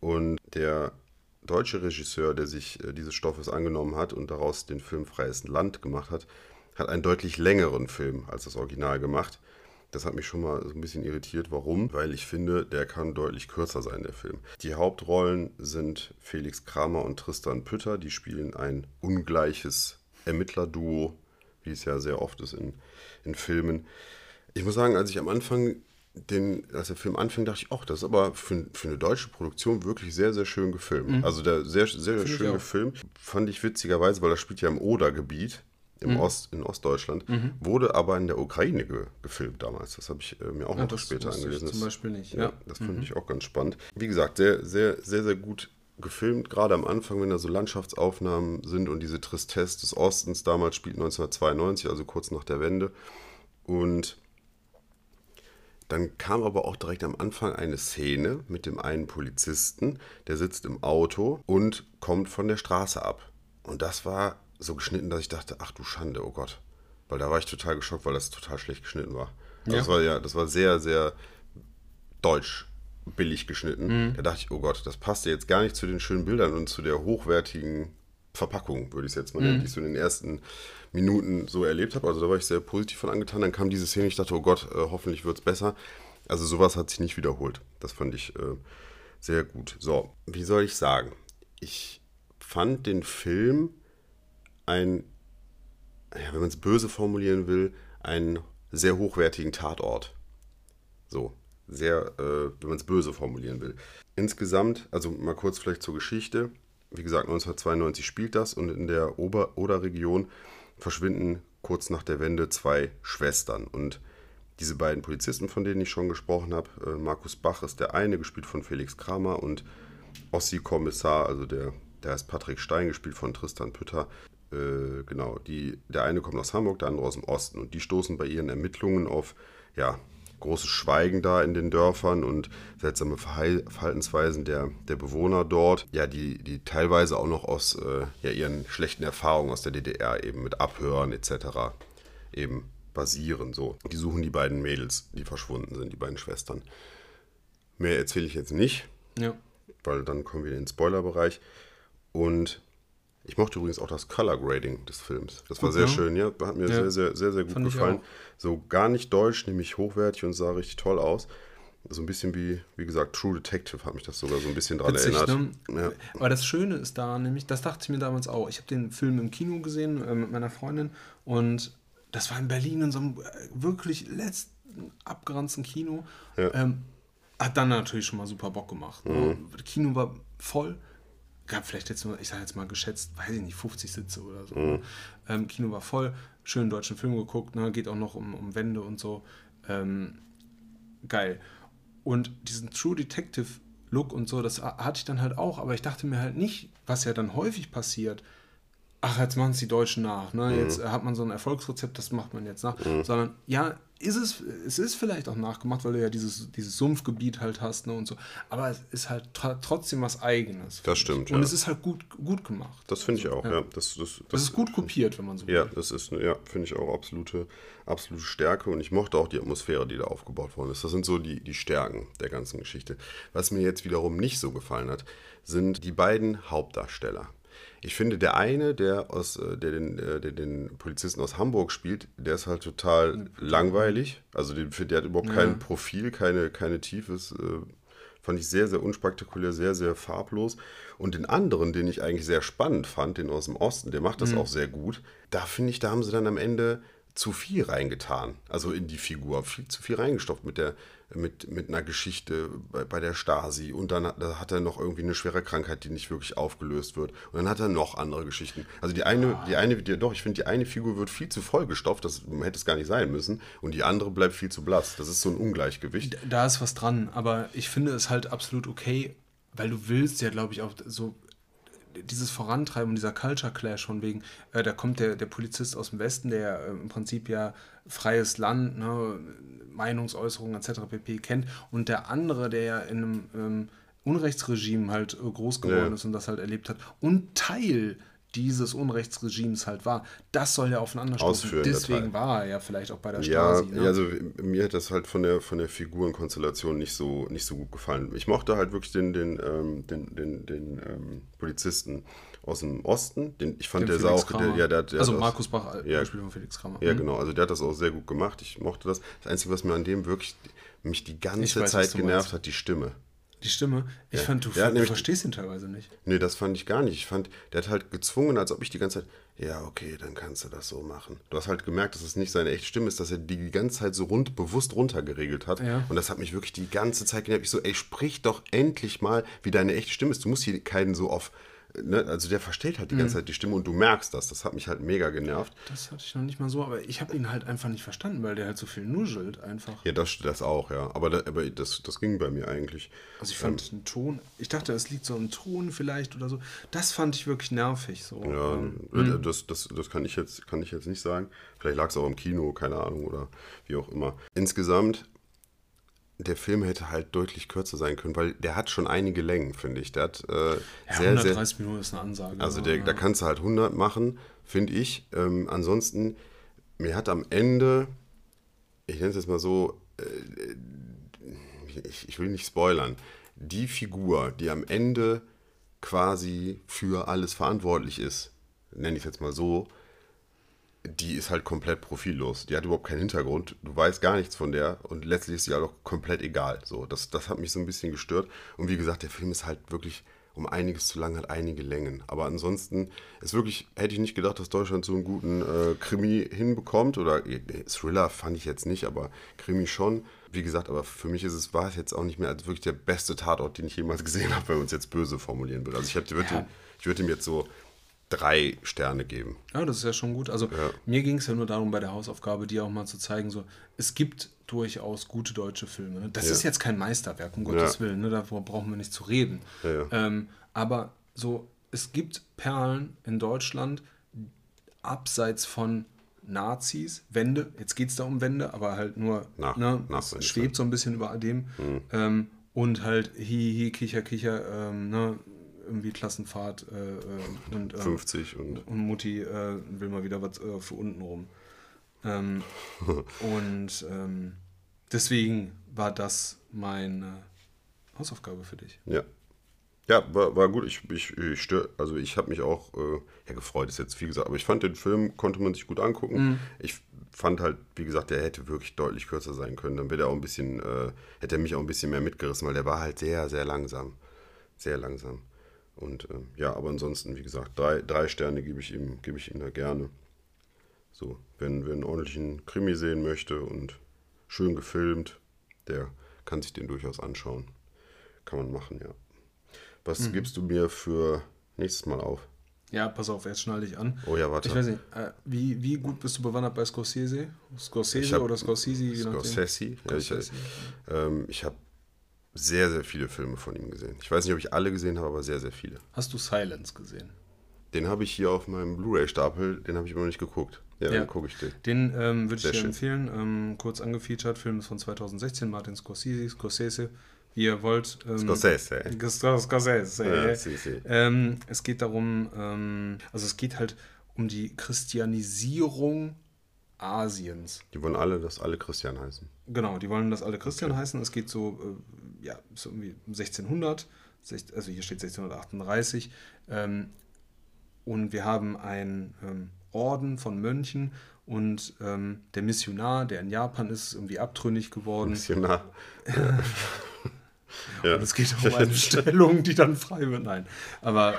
Und der deutsche Regisseur, der sich äh, dieses Stoffes angenommen hat und daraus den Film Freies Land gemacht hat, hat einen deutlich längeren Film als das Original gemacht. Das hat mich schon mal so ein bisschen irritiert. Warum? Weil ich finde, der kann deutlich kürzer sein, der Film. Die Hauptrollen sind Felix Kramer und Tristan Pütter. Die spielen ein ungleiches Ermittlerduo, wie es ja sehr oft ist in, in Filmen. Ich muss sagen, als ich am Anfang den, als der Film anfing, dachte ich, ach, das ist aber für, für eine deutsche Produktion wirklich sehr, sehr schön gefilmt. Also der sehr, sehr, sehr Mhm. schön gefilmt. Fand ich witzigerweise, weil das spielt ja im Oder-Gebiet, im Mhm. Ost, in Ostdeutschland, wurde aber in der Ukraine ge, gefilmt damals. Das habe ich äh, mir auch Ja, noch später wusste ich angelesen. zum Beispiel nicht, Ja, ja. das fand ich auch ganz spannend. Wie gesagt, sehr, sehr, sehr, sehr gut gefilmt, gerade am Anfang, wenn da so Landschaftsaufnahmen sind und diese Tristesse des Ostens damals spielt 1992, also kurz nach der Wende. Und dann kam aber auch direkt am Anfang eine Szene mit dem einen Polizisten, der sitzt im Auto und kommt von der Straße ab. Und das war so geschnitten, dass ich dachte, ach du Schande, oh Gott. Weil da war ich total geschockt, weil das total schlecht geschnitten war. Also Ja. Das war ja, das war sehr, sehr deutsch billig geschnitten. Da dachte ich, oh Gott, das passt ja jetzt gar nicht zu den schönen Bildern und zu der hochwertigen Verpackung, würde ich es jetzt mal nennen, die ich so in den ersten Minuten so erlebt habe. Also da war ich sehr positiv von angetan. Dann kam diese Szene, ich dachte, oh Gott, äh, hoffentlich wird es besser. Also sowas hat sich nicht wiederholt. Das fand ich äh, sehr gut. So, wie soll ich sagen? Ich fand den Film ein, ja, wenn man es böse formulieren will, einen sehr hochwertigen Tatort. So, sehr, äh, wenn man es böse formulieren will. Insgesamt, also mal kurz vielleicht zur Geschichte. Wie gesagt, 1992 spielt das und in der Ober- oder Region verschwinden kurz nach der Wende zwei Schwestern. Und diese beiden Polizisten, von denen ich schon gesprochen habe, äh, Markus Bach ist der eine, gespielt von Felix Kramer, und Ossi Kommissar, also der, der heißt Patrick Stein, gespielt von Tristan Pütter. Äh, genau, die, der eine kommt aus Hamburg, der andere aus dem Osten. Und die stoßen bei ihren Ermittlungen auf ja, großes Schweigen da in den Dörfern und seltsame Verhal Verhaltensweisen der, der Bewohner dort, ja, die, die teilweise auch noch aus äh, ja, ihren schlechten Erfahrungen aus der DDR eben mit Abhören etc. eben basieren. So. Die suchen die beiden Mädels, die verschwunden sind, die beiden Schwestern. Mehr erzähle ich jetzt nicht, Ja. weil dann kommen wir in den Spoilerbereich. Und ich mochte übrigens auch das Color Grading des Films. Das war Gut, sehr ne? schön, ja. Hat mir Ja. sehr, sehr, sehr, sehr gut Fand gefallen. So gar nicht deutsch, nämlich hochwertig und sah richtig toll aus. So ein bisschen wie, wie gesagt, True Detective hat mich das sogar so ein bisschen dran Witzig, erinnert. ne? Ja. Aber das Schöne ist da nämlich, das dachte ich mir damals auch. Ich habe den Film im Kino gesehen äh, mit meiner Freundin und das war in Berlin in so einem äh, wirklich letzten abgeranzten Kino. Ja. Ähm, hat dann natürlich schon mal super Bock gemacht. Ne? Das Kino war voll. Gab vielleicht jetzt nur, ich sage jetzt mal geschätzt, weiß ich nicht, 50 Sitze oder so. Ähm, Kino war voll, schönen deutschen Film geguckt, ne? geht auch noch um, um Wände und so. Ähm, geil. Und diesen True Detective Look und so, das ha- hatte ich dann halt auch, aber ich dachte mir halt nicht, was ja dann häufig passiert, ach, jetzt machen es die Deutschen nach, ne? Jetzt äh, hat man so ein Erfolgsrezept, das macht man jetzt nach, sondern ja, ist es, es ist vielleicht auch nachgemacht, weil du ja dieses, dieses Sumpfgebiet halt hast, ne, und so, aber es ist halt tr trotzdem was Eigenes. ich. stimmt, Und ja. es ist halt gut, gut gemacht. Das finde ich auch, ja. Das, das, Das ist gut kopiert, wenn man so will. Ja, das ist, ja, finde ich auch absolute, absolute Stärke und ich mochte auch die Atmosphäre, die da aufgebaut worden ist. Das sind so die, die Stärken der ganzen Geschichte. Was mir jetzt wiederum nicht so gefallen hat, sind die beiden Hauptdarsteller. Ich finde, der eine, der, aus, äh, der, den, äh, der den Polizisten aus Hamburg spielt, der ist halt total langweilig. Also den, der hat überhaupt kein Profil, keine, keine Tiefe. Ist, äh, Fand ich sehr, sehr unspektakulär, sehr, sehr farblos. Und den anderen, den ich eigentlich sehr spannend fand, den aus dem Osten, der macht das auch sehr gut. Da finde ich, da haben sie dann am Ende zu viel reingetan. Also in die Figur. Viel zu viel reingestopft mit, der, mit, mit einer Geschichte bei, bei der Stasi. Und dann hat, da hat er noch irgendwie eine schwere Krankheit, die nicht wirklich aufgelöst wird. Und dann hat er noch andere Geschichten. Also die eine, die eine, die, doch, ich finde, die eine Figur wird viel zu vollgestopft. Das hätte es gar nicht sein müssen. Und die andere bleibt viel zu blass. Das ist so ein Ungleichgewicht. Da ist was dran, aber ich finde es halt absolut okay, weil du willst ja, glaube ich, auch so dieses Vorantreiben, dieser Culture Clash von wegen, äh, da kommt der, der Polizist aus dem Westen, der äh, im Prinzip ja freies Land, ne, Meinungsäußerungen etc. pp. kennt und der andere, der ja in einem ähm, Unrechtsregime halt äh, groß geworden Ja. ist und das halt erlebt hat und Teil dieses Unrechtsregimes halt war, das soll ja aufeinander stoßen. Ausführender Deswegen war er ja vielleicht auch bei der Ja, Stasi. ne? ja, also mir hat das halt von der von der Figurenkonstellation nicht so nicht so gut gefallen. Ich mochte halt wirklich den den ähm, den den, den ähm, Polizisten aus dem Osten. Den, ich fand Den der sah Felix auch, der, ja, der, der also Markus Bach, äh, Ja. Beispiel von Felix Kramer. Ja, Mhm. genau. Also der hat das auch sehr gut gemacht. Ich mochte das. Das Einzige, was mir an dem wirklich mich die ganze weiß, Zeit genervt meinst. hat, die Stimme. Die Stimme, ich Ja. fand, du, hat du nämlich- verstehst ihn teilweise nicht. Nee, das fand ich gar nicht. Ich fand, der hat halt gezwungen, als ob ich die ganze Zeit, ja, okay, dann kannst du das so machen. Du hast halt gemerkt, dass es nicht seine echte Stimme ist, dass er die die ganze Zeit so rund, bewusst runtergeregelt hat. Ja. Und das hat mich wirklich die ganze Zeit genervt. Ich so, ey, sprich doch endlich mal, wie deine echte Stimme ist. Du musst hier keinen so auf, ne? also der verstellt halt die Mhm. ganze Zeit die Stimme und du merkst das. Das hat mich halt mega genervt. Das hatte ich noch nicht mal so, aber ich habe ihn halt einfach nicht verstanden, weil der halt so viel nuschelt einfach. Ja, das, das auch, ja. Aber, da, aber das, das ging bei mir eigentlich. Also ich fand den Ton, ich dachte, es liegt so am Ton vielleicht oder so. Das fand ich wirklich nervig. So. Ja, Ähm, äh, das, das, das kann ich jetzt, kann ich jetzt nicht sagen. Vielleicht lag es auch im Kino, keine Ahnung, oder wie auch immer. Insgesamt, der Film hätte halt deutlich kürzer sein können, weil der hat schon einige Längen, finde ich. Der hat äh, ja, sehr, sehr. 130 Minuten ist eine Ansage. Also der, ja. da kannst du halt 100 machen, finde ich. Ähm, ansonsten, mir hat am Ende, ich nenne es jetzt mal so, äh, ich, ich will nicht spoilern, die Figur, die am Ende quasi für alles verantwortlich ist, nenne ich es jetzt mal so, die ist halt komplett profillos. Die hat überhaupt keinen Hintergrund. Du weißt gar nichts von der und letztlich ist sie halt auch komplett egal. So, das, das hat mich so ein bisschen gestört. Und wie gesagt, der Film ist halt wirklich um einiges zu lang, hat einige Längen. Aber ansonsten ist wirklich, hätte ich nicht gedacht, dass Deutschland so einen guten äh, Krimi hinbekommt. Oder äh, Thriller fand ich jetzt nicht, aber Krimi schon. Wie gesagt, aber für mich ist es, war es jetzt auch nicht mehr als wirklich der beste Tatort, den ich jemals gesehen habe, wenn man es jetzt böse formulieren will. Also ich, würde, Ja. ich würde ihm jetzt so drei Sterne geben. Ja, das ist ja schon gut. Also Ja. mir ging es ja nur darum, bei der Hausaufgabe dir auch mal zu zeigen, so, es gibt durchaus gute deutsche Filme. Ne? Das Ja. ist jetzt kein Meisterwerk, um Gottes Ja. Willen, ne? davor brauchen wir nicht zu reden. Ähm, aber so, es gibt Perlen in Deutschland, abseits von Nazis, Wende, jetzt geht es da um Wende, aber halt nur, Nach- ne, nach schwebt so ein bisschen über dem. Ähm, und halt hi, hi, kicher, kicher, ähm, ne, irgendwie Klassenfahrt äh, äh, und ähm, 50 und und Mutti äh, will mal wieder was äh, für unten rum. Ähm, und ähm, deswegen war das meine Hausaufgabe für dich. Ja. Ja, war, war gut. Ich, ich, ich stör, also ich habe mich auch äh, ja, gefreut, ist jetzt viel gesagt, aber ich fand den Film, konnte man sich gut angucken. Ich fand halt, wie gesagt, der hätte wirklich deutlich kürzer sein können. Dann wäre er auch ein bisschen, äh, hätte er mich auch ein bisschen mehr mitgerissen, weil der war halt sehr, sehr langsam. Sehr langsam. Und ähm, ja, aber ansonsten, wie gesagt, drei, drei Sterne gebe ich ihm, gebe ich ihm da gerne. So, wenn, wenn einen ordentlichen Krimi sehen möchte und schön gefilmt, der kann sich den durchaus anschauen. Kann man machen, ja. Was gibst du mir für nächstes Mal auf? Ja, pass auf, jetzt schnall dich an. Oh ja, warte. Ich weiß nicht, äh, wie, wie gut bist du bewandert bei Scorsese? Ich Scorsese hab- oder Scorsese? nachdem. Scorsese. Ja, ich, Scorsese. ähm, ich habe sehr, sehr viele Filme von ihm gesehen. Ich weiß nicht, ob ich alle gesehen habe, aber sehr, sehr viele. Hast du Silence gesehen? Den habe ich hier auf meinem Blu-ray-Stapel, den habe ich immer noch nicht geguckt. Ja, Ja. dann gucke ich den. Den ähm, würde ich dir schön. empfehlen. Ähm, kurz angefeatured, Film ist von 2016, Martin Scorsese, Scorsese, wie ihr wollt. Ähm, Scorsese. Scor- Scorsese. Ja, si, si. Ähm, es geht darum, ähm, also es geht halt um die Christianisierung Asiens. Die wollen alle, dass alle Christian heißen. Genau, die wollen, dass alle Christian heißen. Es geht so, äh, ja, so irgendwie um 1600, sech- also hier steht 1638. Ähm, und wir haben einen ähm, Orden von Mönchen und ähm, der Missionar, der in Japan ist, ist irgendwie abtrünnig geworden. Missionar. ja. Und es geht um eine Stellung, die dann frei wird. Nein, aber äh,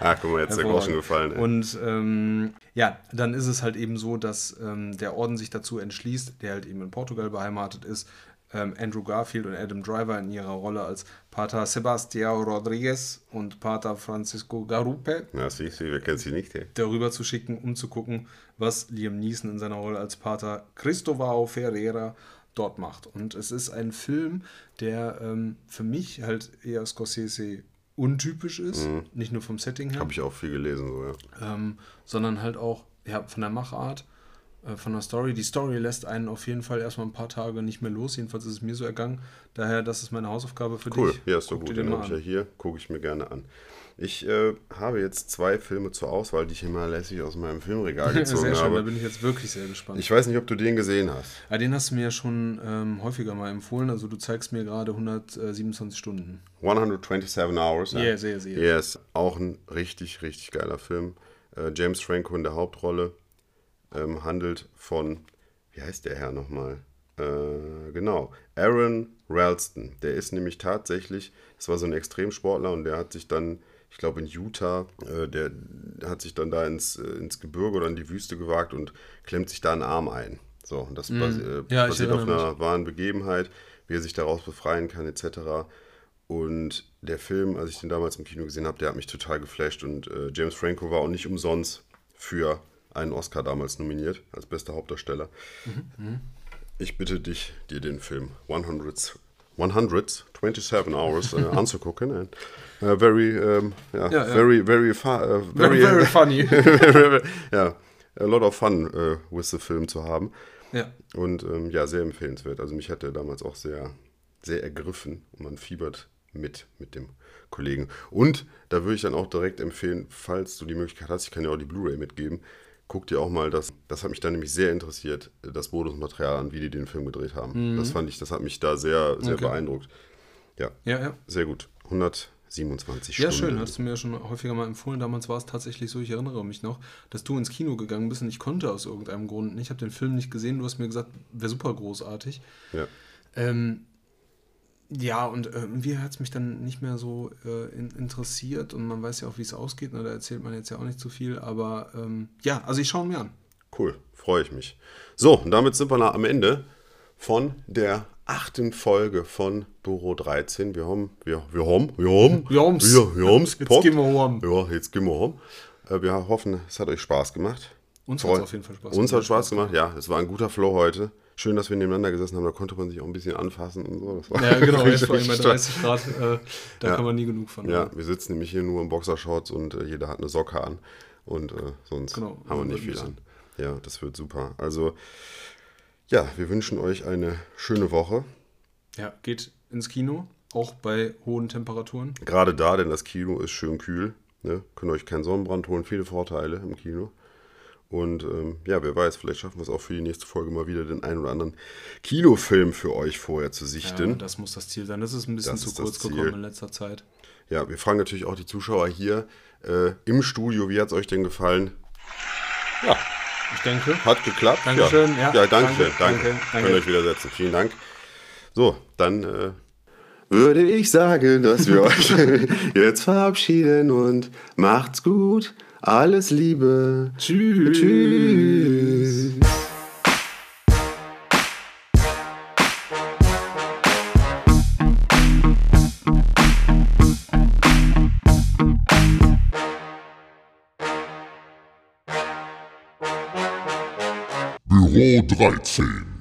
Ah, guck mal, jetzt ist der Groschen gefallen. Ey. Und ähm, ja, dann ist es halt eben so, dass ähm, der Orden sich dazu entschließt, der halt eben in Portugal beheimatet ist, ähm, Andrew Garfield und Adam Driver in ihrer Rolle als Pater Sebastião Rodriguez und Pater Francisco Garupe Na, sie, sie, wer kennt sie nicht, ey? darüber zu schicken, um zu gucken, was Liam Neeson in seiner Rolle als Pater Cristovao Ferreira dort macht. Und es ist ein Film, der ähm, für mich halt eher Scorsese untypisch ist, nicht nur vom Setting her Habe ich auch viel gelesen, so, ja. ähm, sondern halt auch ja, von der Machart, äh, von der Story. Die Story lässt einen auf jeden Fall erstmal ein paar Tage nicht mehr los. Jedenfalls ist es mir so ergangen. Daher, das ist meine Hausaufgabe für Cool, dich. ja, ist doch Guck gut. Den habe ich ja hier, gucke ich mir gerne an. Ich äh, habe jetzt zwei Filme zur Auswahl, die ich immer lässig aus meinem Filmregal gezogen Sehr schön, da habe. bin ich jetzt wirklich sehr gespannt. Ich weiß nicht, ob du den gesehen hast. ja, den hast du mir ja schon ähm, häufiger mal empfohlen. Also du zeigst mir gerade 127 Stunden. 127 Hours. Ja, sehr, sehr. Yes, auch ein richtig, richtig geiler Film. Äh, James Franco in der Hauptrolle ähm, handelt von, wie heißt der Herr nochmal? Äh, genau, Aaron Ralston. Der ist nämlich tatsächlich, das war so ein Extremsportler und der hat sich dann, ich glaube in Utah, äh, der hat sich dann da ins, äh, ins Gebirge oder in die Wüste gewagt und klemmt sich da einen Arm ein. So, und das Mhm. Ja, basiert auf einer wahren Begebenheit, wie er sich daraus befreien kann, etc. Und der Film, als ich den damals im Kino gesehen habe, der hat mich total geflasht. Und äh, James Franco war auch nicht umsonst für einen Oscar damals nominiert, als bester Hauptdarsteller. Ich bitte dich, dir den Film 100, 127 Hours äh, anzugucken. And, äh, very, ähm, ja, Ja, ja. very, very, fa äh, very, Very funny. ja, a lot of fun äh, with the Film zu haben. ja. Und ähm, ja, sehr empfehlenswert. Also mich hat er damals auch sehr, sehr ergriffen und man fiebert mit mit dem Kollegen. Und da würde ich dann auch direkt empfehlen, falls du die Möglichkeit hast, ich kann dir auch die Blu-ray mitgeben, guck dir auch mal das, das hat mich dann nämlich sehr interessiert, das Bonusmaterial an, wie die den Film gedreht haben. Das fand ich, das hat mich da sehr, sehr Mhm. Okay. beeindruckt. Ja, Ja, ja. sehr gut. 127 Ja, Stunden. schön, hast du mir ja schon häufiger mal empfohlen. Damals war es tatsächlich so, ich erinnere mich noch, dass du ins Kino gegangen bist und ich konnte aus irgendeinem Grund nicht. Ich habe den Film nicht gesehen, du hast mir gesagt, wäre super großartig. Ja. Ähm, ja, und äh, irgendwie hat es mich dann nicht mehr so äh, in, interessiert und man weiß ja auch, wie es ausgeht. Ne? Da erzählt man jetzt ja auch nicht zu viel, aber ähm, ja, also ich schaue mir an. Cool, freue ich mich. So, und damit sind wir nah am Ende von der achten Folge von Büro 13. Wir haben, wir, wir haben, wir haben, Wir haben's. wir, wir haben's Jetzt gehen wir heim. Ja, jetzt gehen wir heim. Äh, Wir hoffen, es hat euch Spaß gemacht. Uns Freu- hat's auf jeden Fall Spaß Uns gemacht. hat Spaß gemacht, ja. Es war ein guter Flow heute. Schön, dass wir nebeneinander gesessen haben. Da konnte man sich auch ein bisschen anfassen und so. Das war Ja, genau, jetzt vor allem bei stark. 30 Grad, äh, da Ja. kann man nie genug von Ja, haben. wir sitzen nämlich hier nur in Boxershorts und äh, jeder hat eine Socke an. Und äh, sonst Genau, haben wir ja, nicht viel an. Ja, das wird super. Also, ja, wir wünschen euch eine schöne Woche. Ja, geht ins Kino, auch bei hohen Temperaturen. Gerade da, denn das Kino ist schön kühl. Ne? Könnt euch keinen Sonnenbrand holen, viele Vorteile im Kino. Und ähm, ja, wer weiß, vielleicht schaffen wir es auch für die nächste Folge mal wieder den einen oder anderen Kinofilm für euch vorher zu Ja, sichten. das muss das Ziel sein. Das ist ein bisschen Das zu kurz gekommen in letzter Zeit. Ja, wir fragen natürlich auch die Zuschauer hier äh, im Studio, wie hat es euch denn gefallen? Ja, Ich denke. hat geklappt. Dankeschön, Ja, ja. ja danke. Danke, Danke. danke, danke. Könnt euch wieder setzen. Vielen Dank. So, dann äh, würde ich sagen, dass wir euch jetzt verabschieden und macht's gut. Alles Liebe. Tschüss. Tschüss. Büro 13.